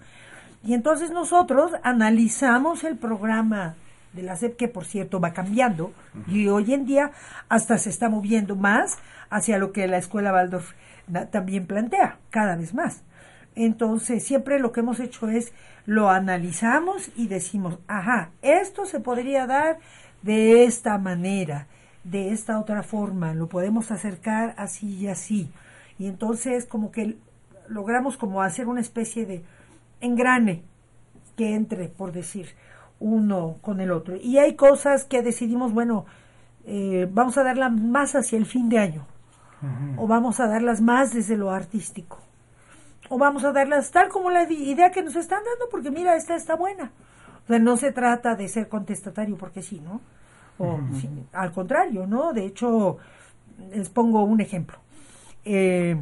Y entonces nosotros analizamos el programa de la SEP, que por cierto va cambiando, y hoy en día hasta se está moviendo más hacia lo que la escuela Waldorf también plantea, cada vez más. Entonces, siempre lo que hemos hecho es lo analizamos y decimos, ajá, esto se podría dar de esta manera de esta otra forma, lo podemos acercar así y así. Y entonces como que logramos como hacer una especie de engrane que entre, por decir, uno con el otro. Y hay cosas que decidimos, bueno, eh, vamos a darlas más hacia el fin de año, o vamos a darlas más desde lo artístico, o vamos a darlas tal como la idea que nos están dando, porque mira, esta está buena. O sea, no se trata de ser contestatario porque sí, ¿no? O, al contrario, ¿no? De hecho, les pongo un ejemplo. Eh,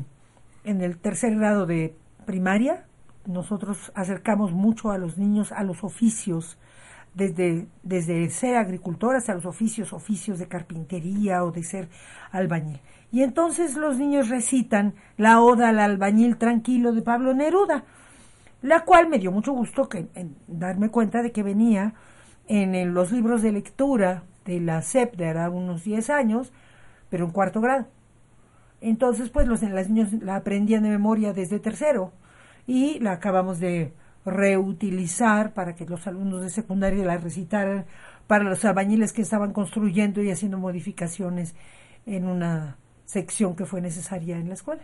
en el tercer grado de primaria, nosotros acercamos mucho a los niños a los oficios, desde, desde ser agricultoras a los oficios, oficios de carpintería o de ser albañil. Y entonces los niños recitan la oda al albañil tranquilo de Pablo Neruda, la cual me dio mucho gusto que, darme cuenta de que venía en los libros de lectura de la SEP de ahora unos 10 años, pero en cuarto grado. Entonces, pues los, las niños la aprendían de memoria desde tercero y la acabamos de reutilizar para que los alumnos de secundaria la recitaran para los albañiles que estaban construyendo y haciendo modificaciones en una sección que fue necesaria en la escuela.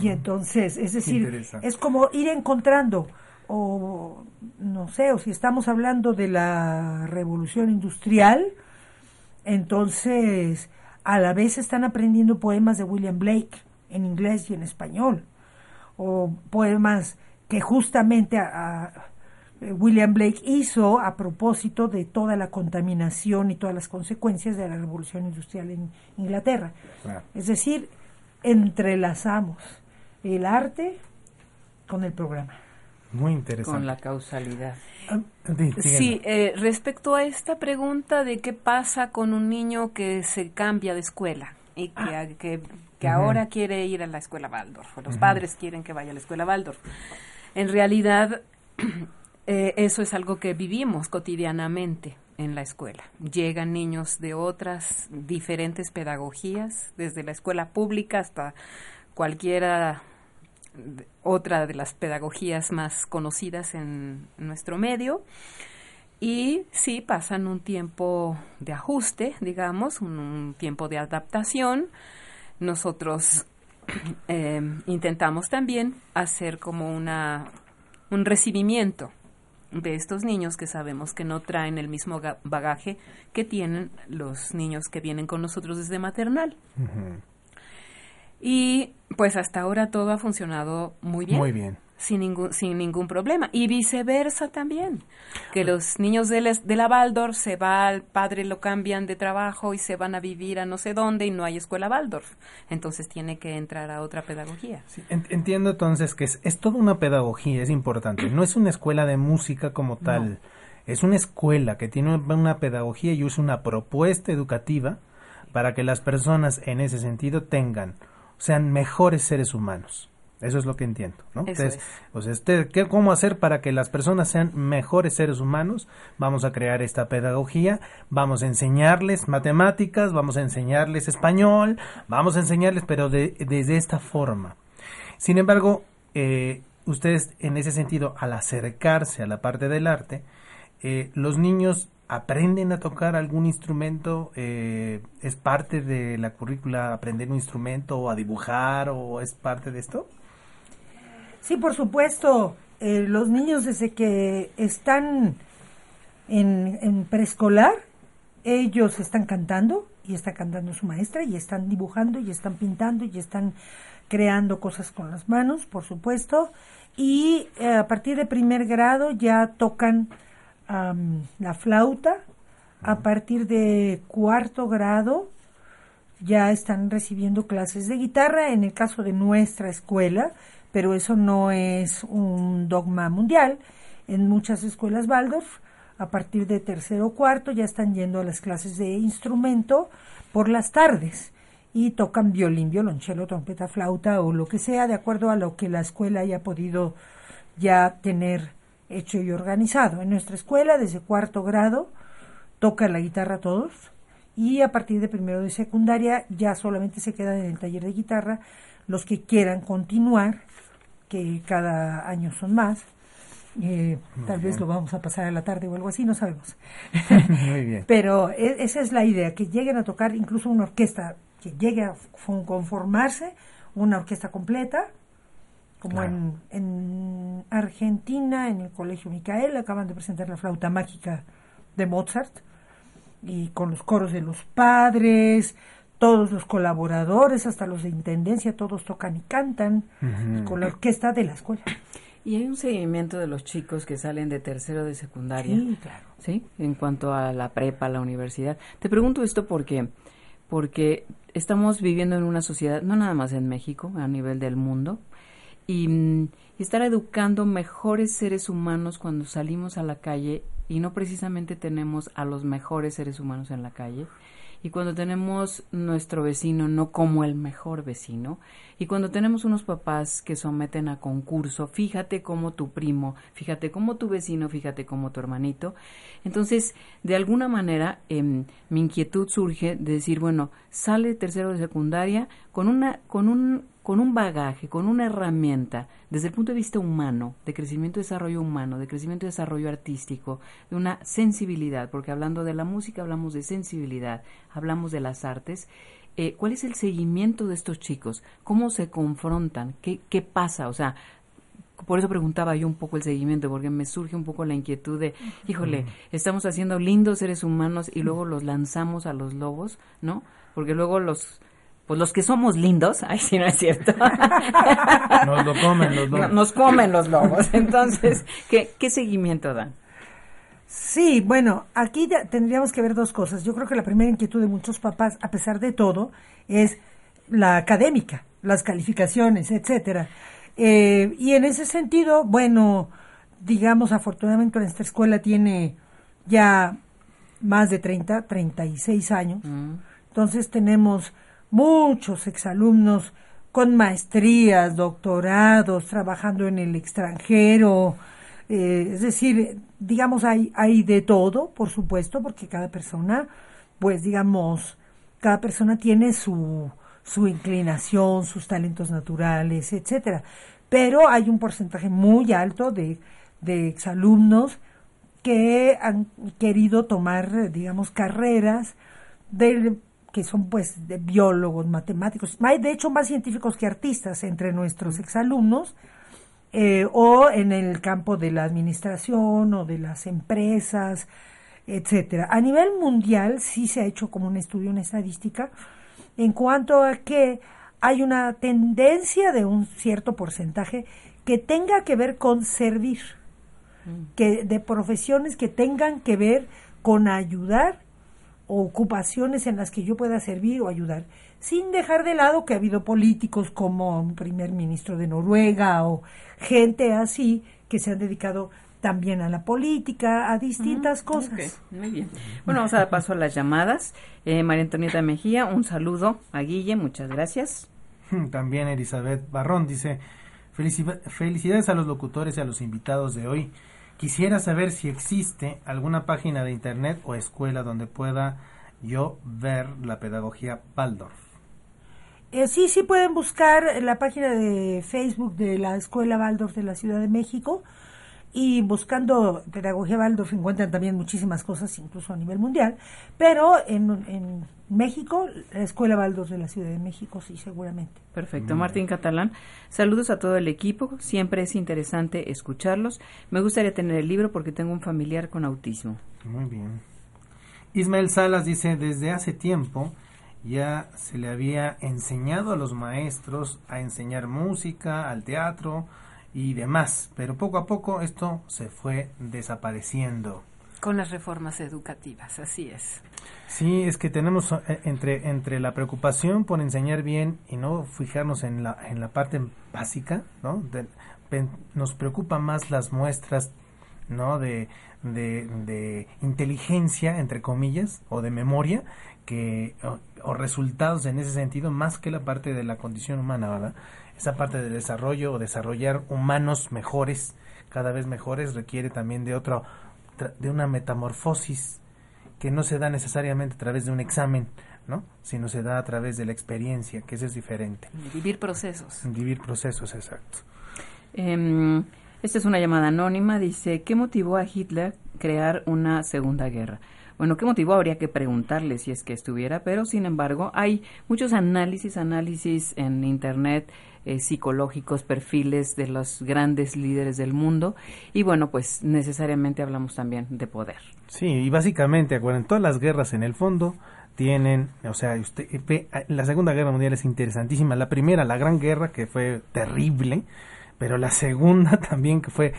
Y entonces, es decir, es como ir encontrando o no sé, o si estamos hablando de la revolución industrial, entonces a la vez están aprendiendo poemas de William Blake en inglés y en español, o poemas que justamente a, William Blake hizo a propósito de toda la contaminación y todas las consecuencias de la revolución industrial en Inglaterra. Es decir, entrelazamos el arte con el programa. Muy interesante. Con la causalidad. Ah, sí, eh, respecto a esta pregunta de qué pasa con un niño que se cambia de escuela y que, ah. que, ahora quiere ir a la escuela Waldorf, o los padres quieren que vaya a la escuela Waldorf. En realidad, [CLEARS THROAT] eh, eso es algo que vivimos cotidianamente en la escuela. Llegan niños de otras diferentes pedagogías, desde la escuela pública hasta cualquiera otra de las pedagogías más conocidas en nuestro medio. Y sí, pasan un tiempo de ajuste, digamos, un, tiempo de adaptación. Nosotros [COUGHS] eh, intentamos también hacer como una, un recibimiento de estos niños que sabemos que no traen el mismo bagaje que tienen los niños que vienen con nosotros desde maternal. Y pues hasta ahora todo ha funcionado muy bien. Muy bien. Sin ningún, sin ningún problema. Y viceversa también. Que los niños de, de la Waldorf se va, al padre lo cambian de trabajo y se van a vivir a no sé dónde y no hay escuela Waldorf. Entonces tiene que entrar a otra pedagogía. entiendo entonces que es, es toda una pedagogía, es importante. No es una escuela de música como tal. Es una escuela que tiene una pedagogía y usa una propuesta educativa para que las personas en ese sentido tengan sean mejores seres humanos. Eso es lo que entiendo, ¿no? Entonces, pues este, ¿qué, ¿cómo hacer para que las personas sean mejores seres humanos? Vamos a crear esta pedagogía, vamos a enseñarles matemáticas, vamos a enseñarles español, vamos a enseñarles, pero de, desde esta forma. Sin embargo, eh, ustedes en ese sentido, al acercarse a la parte del arte, eh, los niños aprenden a tocar algún instrumento? Eh, ¿Es parte de la currícula aprender un instrumento o a dibujar o es parte de esto? Sí, por supuesto. Eh, los niños desde que están en, preescolar, ellos están cantando y está cantando su maestra y están dibujando y están pintando y están creando cosas con las manos, por supuesto. Y eh, a partir de primer grado ya tocan la flauta. A partir de cuarto grado ya están recibiendo clases de guitarra en el caso de nuestra escuela, pero eso no es un dogma mundial. En muchas escuelas Waldorf, a partir de tercero o cuarto, ya están yendo a las clases de instrumento por las tardes y tocan violín, violonchelo, trompeta, flauta o lo que sea, de acuerdo a lo que la escuela haya podido ya tener hecho y organizado. En nuestra escuela, desde cuarto grado, tocan la guitarra todos y a partir de primero de secundaria ya solamente se quedan en el taller de guitarra los que quieran continuar, que cada año son más. Eh, tal vez lo vamos a pasar a la tarde o algo así, no sabemos. [LAUGHS] Muy [LAUGHS] bien. Pero e, esa es la idea, que lleguen a tocar incluso una orquesta, que llegue a conformarse una orquesta completa, como en, en Argentina, en el Colegio Micael, acaban de presentar la flauta mágica de Mozart, y con los coros de los padres, todos los colaboradores, hasta los de intendencia, todos tocan y cantan, con la orquesta de la escuela. Y hay un seguimiento de los chicos que salen de tercero de secundaria. Sí, claro. ¿Sí? En cuanto a la prepa, la universidad. Te pregunto esto porque, porque estamos viviendo en una sociedad, no nada más en México, a nivel del mundo, y, y estar educando mejores seres humanos cuando salimos a la calle y no precisamente tenemos a los mejores seres humanos en la calle y cuando tenemos nuestro vecino no como el mejor vecino, y cuando tenemos unos papás que someten a concurso, fíjate como tu primo, fíjate como tu vecino, fíjate como tu hermanito. Entonces, de alguna manera, em, mi inquietud surge de decir, bueno, sale tercero de secundaria con una, con un, con un bagaje, con una herramienta, desde el punto de vista humano, de crecimiento y desarrollo humano, de crecimiento y desarrollo artístico, de una sensibilidad, porque hablando de la música hablamos de sensibilidad, hablamos de las artes, eh, ¿cuál es el seguimiento de estos chicos? ¿Cómo se confrontan? ¿Qué, ¿Qué pasa? O sea, por eso preguntaba yo un poco el seguimiento, porque me surge un poco la inquietud de, híjole, estamos haciendo lindos seres humanos y luego los lanzamos a los lobos, ¿no? Porque luego los pues los que somos lindos, [LAUGHS] ay, sí, no es cierto. [LAUGHS] Nos lo comen los lobos. Nos comen los lobos. Entonces, ¿qué, qué seguimiento dan? Sí, bueno, aquí tendríamos que ver dos cosas. Yo creo que la primera inquietud de muchos papás, a pesar de todo, es la académica, las calificaciones, etcétera. Eh, y en ese sentido, bueno, digamos, afortunadamente nuestra escuela tiene ya más de 30, 36 años. Mm. Entonces tenemos muchos exalumnos con maestrías, doctorados, trabajando en el extranjero. Eh, es decir, digamos, hay, hay de todo, por supuesto, porque cada persona, pues digamos, cada persona tiene su, su inclinación, sus talentos naturales, etcétera. Pero hay un porcentaje muy alto de, de exalumnos que han querido tomar, digamos, carreras de que son pues de biólogos, matemáticos, hay de hecho más científicos que artistas entre nuestros exalumnos, eh, o en el campo de la administración o de las empresas, etcétera. A nivel mundial sí se ha hecho como un estudio, una estadística, en cuanto a que hay una tendencia de un cierto porcentaje que tenga que ver con servir, mm. que de profesiones que tengan que ver con ayudar ocupaciones en las que yo pueda servir o ayudar, sin dejar de lado que ha habido políticos como un primer ministro de Noruega o gente así que se han dedicado también a la política, a distintas cosas. muy bien. Bueno, vamos a dar paso a las llamadas. Eh, María Antonieta Mejía, un saludo a Guille, muchas gracias. [LAUGHS] También Elizabeth Barrón dice, felicidades a los locutores y a los invitados de hoy. Quisiera saber si existe alguna página de internet o escuela donde pueda yo ver la pedagogía Waldorf. Eh, sí, sí pueden buscar la página de Facebook de la Escuela Waldorf de la Ciudad de México. Y buscando pedagogía Waldorf encuentran también muchísimas cosas, incluso a nivel mundial, pero en, en México, la Escuela Waldorf de la Ciudad de México, sí, seguramente. Perfecto. Martín Catalán, saludos a todo el equipo, siempre es interesante escucharlos. Me gustaría tener el libro porque tengo un familiar con autismo. Muy bien. Ismael Salas dice, desde hace tiempo ya se le había enseñado a los maestros a enseñar música, al teatro, y demás. Pero poco a poco esto se fue desapareciendo. Con las reformas educativas, así es. Sí, es que tenemos eh, entre, entre la preocupación por enseñar bien y no fijarnos en la, en la parte básica, ¿no? nos preocupa más las muestras, ¿no? De, de, de, inteligencia, entre comillas, o de memoria, que, o, o, resultados en ese sentido, más que la parte de la condición humana, ¿verdad? Esa parte del desarrollo o desarrollar humanos mejores, cada vez mejores, requiere también de otro, de una metamorfosis que no se da necesariamente a través de un examen, ¿no? Sino se da a través de la experiencia, que eso es diferente. Vivir procesos. Vivir procesos, exacto. Eh, esta es una llamada anónima, dice, ¿qué motivó a Hitler crear una segunda guerra? Bueno, ¿qué motivo habría que preguntarle si es que estuviera? Pero, sin embargo, hay muchos análisis, análisis en Internet eh, psicológicos, perfiles de los grandes líderes del mundo. Y bueno, pues necesariamente hablamos también de poder. Sí, y básicamente, acuerden, todas las guerras en el fondo tienen, o sea, usted, la Segunda Guerra Mundial es interesantísima. La primera, la Gran Guerra, que fue terrible, pero la segunda [LAUGHS] también que fue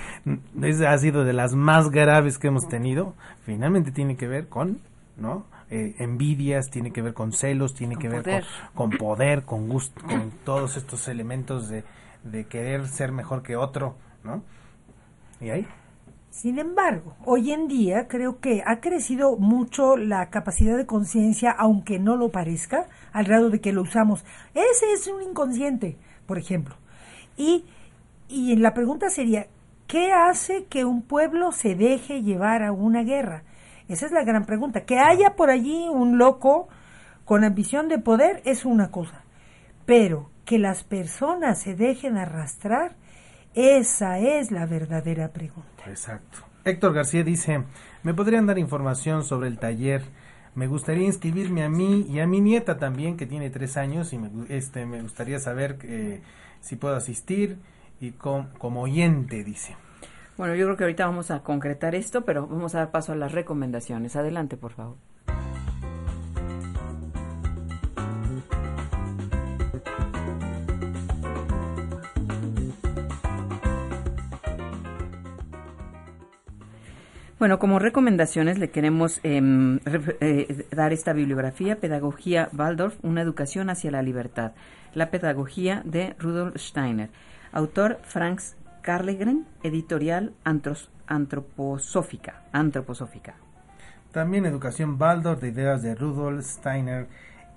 es, ha sido de las más graves que hemos tenido finalmente tiene que ver con no eh, envidias tiene que ver con celos tiene que ver con, poder con gusto con todos estos elementos de, de querer ser mejor que otro no y ahí sin embargo, hoy en día creo que ha crecido mucho la capacidad de conciencia, aunque no lo parezca, al grado de que lo usamos. Ese es un inconsciente, por ejemplo. Y y la pregunta sería, ¿qué hace que un pueblo se deje llevar a una guerra? Esa es la gran pregunta. Que haya por allí un loco con ambición de poder es una cosa, pero que las personas se dejen arrastrar, esa es la verdadera pregunta. Exacto. Héctor García dice, ¿me podrían dar información sobre el taller? Me gustaría inscribirme a mí y a mi nieta también, que tiene tres años, y me, este, me gustaría saber eh, si puedo asistir y como oyente, dice. Bueno, yo creo que ahorita vamos a concretar esto, pero vamos a dar paso a las recomendaciones. Adelante, por favor. Bueno, como recomendaciones le queremos em, eh, dar esta bibliografía, Pedagogía Waldorf, una educación hacia la libertad, la pedagogía de Rudolf Steiner. Autor Franz Carlegren, editorial antroposófica, antroposófica. También Educación Baldor de ideas de Rudolf Steiner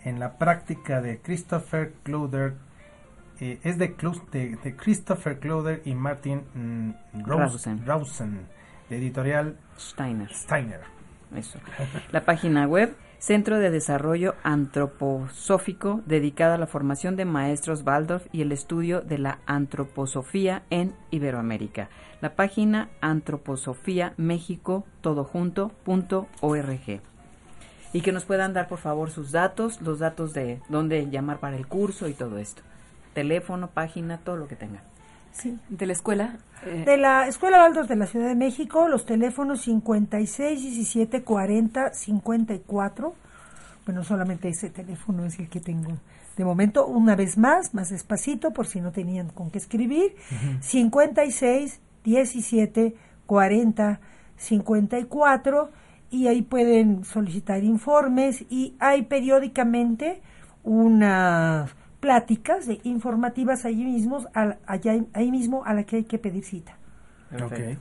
en la práctica de Christopher Cloder eh, es de, de, Christopher Cloder y Martin mm, Rausen, de editorial Steiner. Steiner. Eso. La página web Centro de Desarrollo Antroposófico dedicado a la formación de maestros Waldorf y el estudio de la antroposofía en Iberoamérica. La página antroposofía México Y que nos puedan dar por favor sus datos, los datos de dónde llamar para el curso y todo esto. Teléfono, página, todo lo que tengan. Sí. ¿De la escuela? Eh, de la Escuela Baldos de la Ciudad de México, los teléfonos 56 17 40 54. Bueno, solamente ese teléfono es el que tengo. De momento, una vez más, más despacito, por si no tenían con qué escribir. 56 17 40 54. Y ahí pueden solicitar informes y hay periódicamente una pláticas de informativas allí mismos, allá, ahí mismo a la que hay que pedir cita.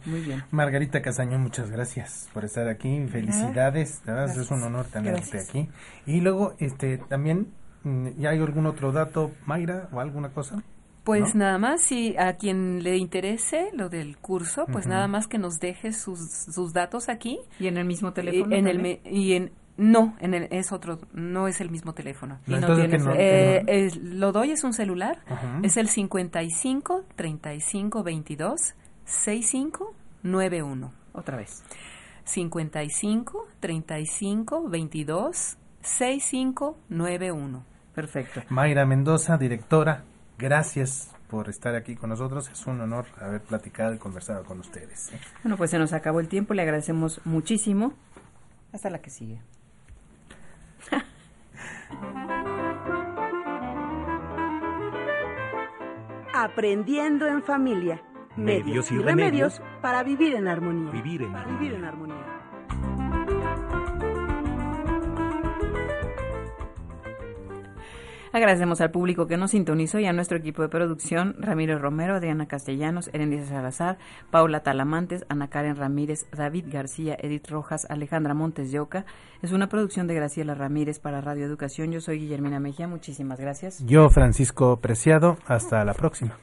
muy bien. Margarita Casañón, muchas gracias por estar aquí. Felicidades, es un honor tenerte aquí. Y luego, este, también, mm, ¿ya hay algún otro dato, Mayra, o alguna cosa? Pues nada más, si a quien le interese lo del curso, pues nada más que nos deje sus, sus datos aquí. ¿Y en el mismo teléfono? en el, y en, no, en el, es otro, no es el mismo teléfono. y no tiene, eh, lo doy es un celular, es el 55 35 22 65 6591. Otra vez. 55 35 22 6591. Perfecto. Mayra Mendoza, directora, gracias por estar aquí con nosotros. Es un honor haber platicado y conversado con ustedes. ¿eh? Bueno, pues se nos acabó el tiempo, le agradecemos muchísimo. Hasta la que sigue. [LAUGHS] Aprendiendo en familia. Medios y remedios para vivir en armonía. Vivir en armonía. Vivir en armonía. Agradecemos al público que nos sintonizó y a nuestro equipo de producción, Ramiro Romero, Adriana Castellanos, Erendis Salazar, Paula Talamantes, Ana Karen Ramírez, David García, Edith Rojas, Alejandra Montes de Oca. Es una producción de Graciela Ramírez para Radio Educación. Yo soy Guillermina Mejía. Muchísimas gracias. Yo, Francisco Preciado. Hasta la próxima.